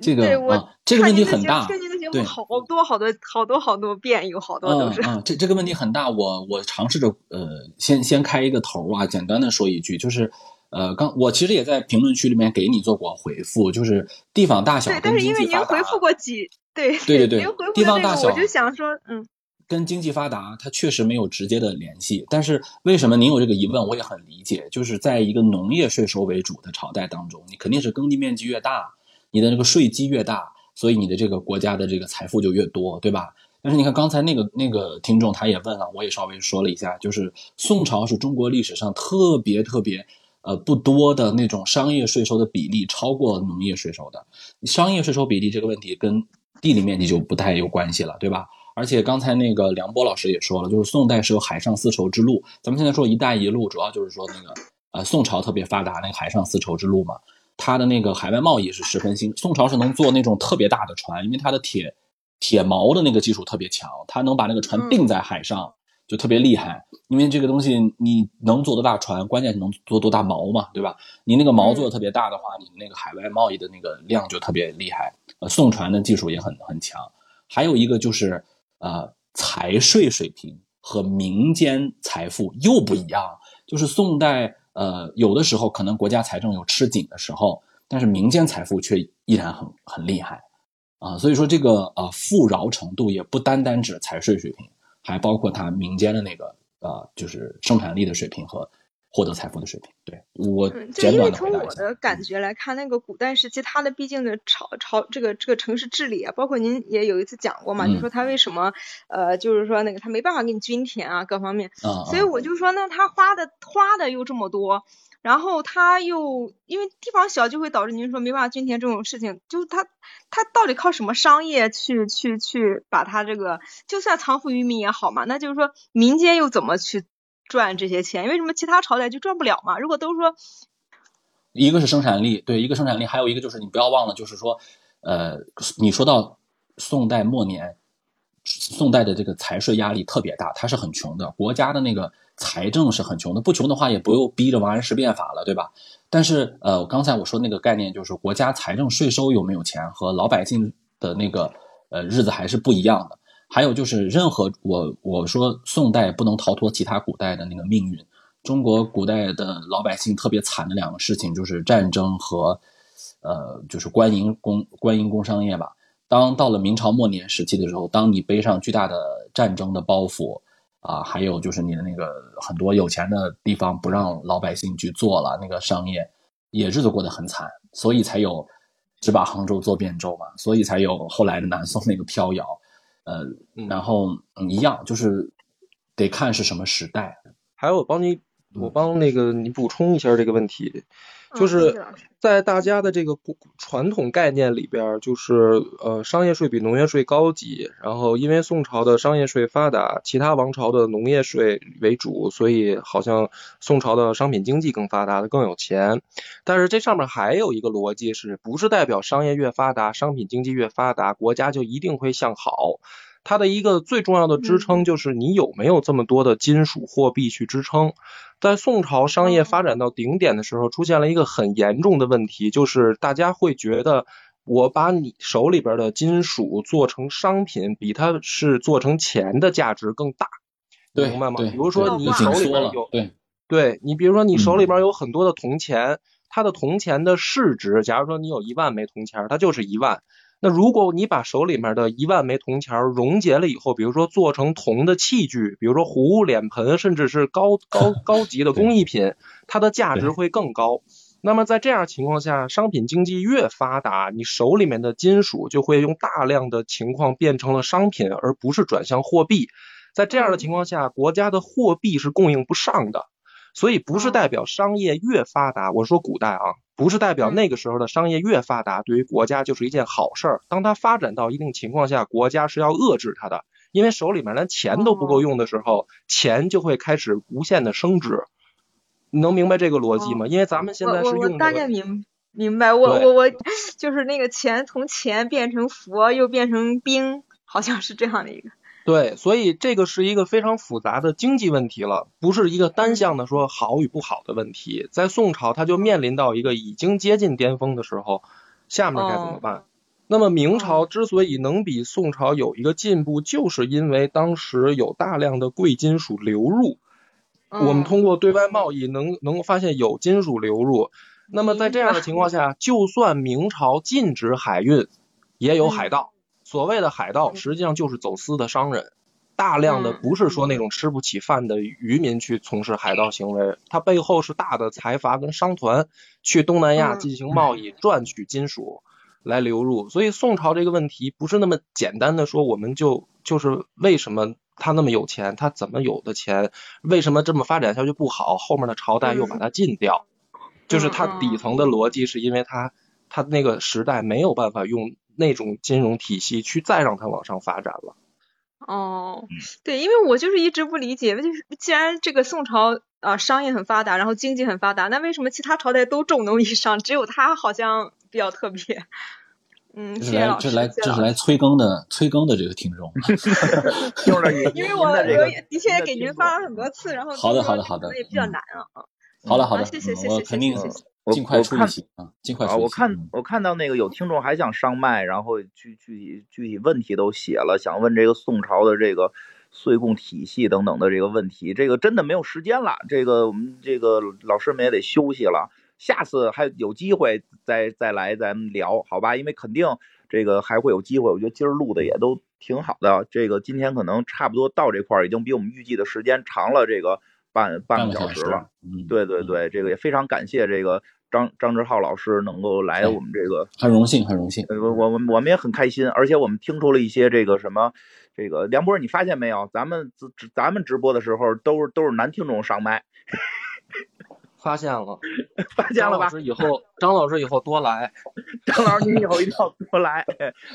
[SPEAKER 1] 这个啊，这个问题很大，
[SPEAKER 7] 听您的节
[SPEAKER 1] 对
[SPEAKER 7] 目好多好多好多好多遍，有好多都是。
[SPEAKER 1] 嗯嗯，这这个问题很大，我我尝试着呃，先先开一个头啊，简单的说一句，就是呃，刚我其实也在评论区里面给你做过回复，就是地方大小
[SPEAKER 7] 对，但
[SPEAKER 1] 跟
[SPEAKER 7] 是因为
[SPEAKER 1] 经济发达
[SPEAKER 7] 您回复过几，对
[SPEAKER 1] 对对对
[SPEAKER 7] 您回复
[SPEAKER 1] 地方大小
[SPEAKER 7] 我就想说，嗯。
[SPEAKER 1] 跟经济发达，它确实没有直接的联系。但是为什么您有这个疑问，我也很理解。就是在一个农业税收为主的朝代当中，你肯定是耕地面积越大，你的这个税基越大，所以你的这个国家的这个财富就越多，对吧？但是你看刚才那个那个听众他也问了，我也稍微说了一下，就是宋朝是中国历史上特别特别呃不多的那种商业税收的比例超过农业税收的。商业税收比例这个问题跟地理面积就不太有关系了，对吧？而且刚才那个梁波老师也说了，就是宋代是有海上丝绸之路。咱们现在说“一带一路”，主要就是说那个呃宋朝特别发达那个海上丝绸之路嘛，它的那个海外贸易是十分兴。宋朝是能做那种特别大的船，因为它的铁铁锚的那个技术特别强，它能把那个船定在海上，就特别厉害。因为这个东西你能做多大船，关键是能做多大锚嘛，对吧？你那个锚做的特别大的话，你那个海外贸易的那个量就特别厉害。呃，宋船的技术也很很强。还有一个就是呃财税水平和民间财富又不一样，就是宋代呃有的时候可能国家财政有吃紧的时候，但是民间财富却依然很很厉害啊，所以说这个呃富饶程度也不单单指财税水平，还包括它民间的那个呃就是生产力的水平和。获得财富的水平，对我
[SPEAKER 7] 嗯，就因为。从我的感觉来看，那个古代时期，它的毕竟的朝朝这个这个城市治理啊，包括您也有一次讲过嘛，就
[SPEAKER 1] 嗯。
[SPEAKER 7] 说他为什么呃，就是说那个他没办法给你均田啊，各方面，
[SPEAKER 1] 啊、
[SPEAKER 7] 所以我就说，那他花的花的又这么多，然后他又因为地方小，就会导致您说没办法均田这种事情，就是他他到底靠什么商业去去去把他这个，就算藏富于民也好嘛，那就是说民间又怎么去赚这些钱？为什么其他朝代就赚不了嘛？如果都说
[SPEAKER 1] 一个是生产力，对，一个生产力，还有一个就是你不要忘了，就是说，呃，你说到宋代末年，宋代的这个财税压力特别大，它是很穷的，国家的那个财政是很穷的，不穷的话也不用逼着王安石变法了，对吧？但是，呃，刚才我说那个概念就是国家财政税收有没有钱和老百姓的那个呃日子还是不一样的。还有就是，任何我我说宋代不能逃脱其他古代的那个命运。中国古代的老百姓特别惨的两个事情就是战争和，呃，就是官营工官营工商业吧。当到了明朝末年时期的时候，当你背上巨大的战争的包袱啊，还有就是你的那个很多有钱的地方不让老百姓去做了那个商业，也日子过得很惨，所以才有只把杭州做汴州嘛，所以才有后来的南宋那个飘摇。呃，然后嗯，一样就是得看是什么时代。
[SPEAKER 3] 还有我帮你，我帮那个你补充一下这个问题，就是在大家的这个古传统概念里边儿，就是呃商业税比农业税高级，然后因为宋朝的商业税发达，其他王朝的农业税为主，所以好像宋朝的商品经济更发达的更有钱。但是这上面还有一个逻辑是，不是代表商业越发达，商品经济越发达，国家就一定会向好。它的一个最重要的支撑就是你有没有这么多的金属货币去支撑。在宋朝商业发展到顶点的时候，出现了一个很严重的问题，就是大家会觉得，我把你手里边的金属做成商品，比它是做成钱的价值更大，你明白吗？比如说你手里边有，
[SPEAKER 1] 对
[SPEAKER 3] 对你比如说你手里
[SPEAKER 1] 嗯
[SPEAKER 3] 边有很多的铜钱，它的铜钱的市值，假如说你有一万枚铜钱，它就是一万。那如果你把手里面的一万枚铜钱儿溶解了以后，比如说做成铜的器具，比如说壶、脸盆，甚至是高高 高级的工艺品，它的价值会更高。那么在这样情况下，商品经济越发达，你手里面的金属就会用大量的情况变成了商品，而不是转向货币。在这样的情况下，国家的货币是供应不上的，所以不是代表商业越发达。我说古代啊，不是代表那个时候的商业越发达，对于国家就是一件好事儿。当它发展到一定情况下，国家是要遏制它的，因为手里面连钱都不够用的时候，钱就会开始无限的升值。你能明白这个逻辑吗？因为咱们现在是用这个。
[SPEAKER 7] 概明明白，我我我就是那个钱从钱变成佛，又变成兵，好像是这样的一个。
[SPEAKER 3] 对，所以这个是一个非常复杂的经济问题了，不是一个单向的说好与不好的问题。在宋朝，它就面临到一个已经接近巅峰的时候，下面该怎么办？那么明朝之所以能比宋朝有一个进步，就是因为当时有大量的贵金属流入，我们
[SPEAKER 7] 嗯
[SPEAKER 3] 通过对外贸易能能够发现有金属流入。那么在这样的情况下，就算明朝禁止海运，也有海盗。所谓的海盗，实际上就是走私的商人，大量的
[SPEAKER 7] 嗯。
[SPEAKER 3] 不是说那种吃不起饭的渔民去从事海盗行为，它背后是大的财阀跟商团去东南亚
[SPEAKER 7] 嗯。
[SPEAKER 3] 进行贸易，赚取金属来流入。所以宋朝这个问题不是那么简单的说，我们就就是为什么他那么有钱，他怎么有的钱，为什么这么发展下去不好，后面的朝代又把它禁掉，就是它底层的逻辑是因为它它那个时代没有办法用那种金融体系去再让它往上发展了。
[SPEAKER 7] 哦
[SPEAKER 2] 嗯，
[SPEAKER 7] 对，因为我就是一直不理解，就是既然这个宋朝啊、商业很发达，然后经济很发达，那为什么其他朝代都重农抑商，只有他好像比较特别？嗯，
[SPEAKER 1] 这是来
[SPEAKER 7] 谢谢老师，
[SPEAKER 1] 这是来
[SPEAKER 7] 谢谢
[SPEAKER 1] 这是来催更的催更的这个听众。
[SPEAKER 7] 因为我我也的确给您发了很多次，然后
[SPEAKER 1] 好的好的好的
[SPEAKER 7] 也比较
[SPEAKER 1] 嗯
[SPEAKER 7] 难啊。啊
[SPEAKER 1] 好的好的，
[SPEAKER 7] 谢谢
[SPEAKER 1] 嗯
[SPEAKER 7] 谢谢谢
[SPEAKER 1] 我肯定
[SPEAKER 7] 谢谢谢
[SPEAKER 2] 我
[SPEAKER 1] 尽快出一啊，尽快
[SPEAKER 2] 啊，
[SPEAKER 1] 出一期。
[SPEAKER 2] 我看
[SPEAKER 1] 嗯
[SPEAKER 2] 我看到那个有听众还想上麦，然后具具体具体问题都写了，想问这个宋朝的这个岁贡体系等等的这个问题，这个真的没有时间了，这个我们这个老师们也得休息了，下次还有机会再再来咱们聊，好吧？因为肯定这个还会有机会，我觉得今儿录的也都挺好的，这个今天可能差不多到这块儿，已经比我们预计的时间长了这个半半
[SPEAKER 1] 半个小
[SPEAKER 2] 时了。对对对，这个也非常感谢这个张张志浩老师能够来
[SPEAKER 1] 哎
[SPEAKER 2] 我们这个，
[SPEAKER 1] 很荣幸，很荣幸。
[SPEAKER 2] 呃，我我们我们也很开心，而且我们听出了一些这个什么，这个梁博，你发现没有？咱们直直咱们直播的时候都是都是男听众上麦，
[SPEAKER 3] 发现了，
[SPEAKER 2] 发现
[SPEAKER 3] 张老
[SPEAKER 2] 了吧？
[SPEAKER 3] 师以后，张老师以后多来。
[SPEAKER 2] 张老师，你以后一定要多来。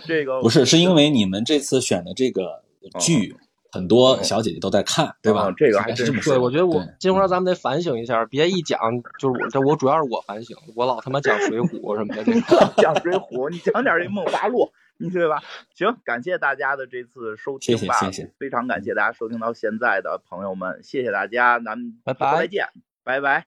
[SPEAKER 2] 这个
[SPEAKER 1] 不是，是因为你们这次选的这个剧，很多
[SPEAKER 2] 哦
[SPEAKER 1] 小姐姐都在看，对吧
[SPEAKER 2] 哦？这个还真是
[SPEAKER 1] 这么说。
[SPEAKER 3] 对，我觉得我
[SPEAKER 1] 对
[SPEAKER 3] 金花咱们得反省一下，别一讲就是我这我主要是我反省，我老他妈讲水浒什么的。
[SPEAKER 2] 讲水浒，你讲点这梦华录，你对吧？行，感谢大家的这次收听吧，
[SPEAKER 1] 谢谢谢谢
[SPEAKER 2] 非常感谢大家收听到现在的朋友们，谢谢大家，咱们
[SPEAKER 3] 拜拜
[SPEAKER 2] 再见，拜拜。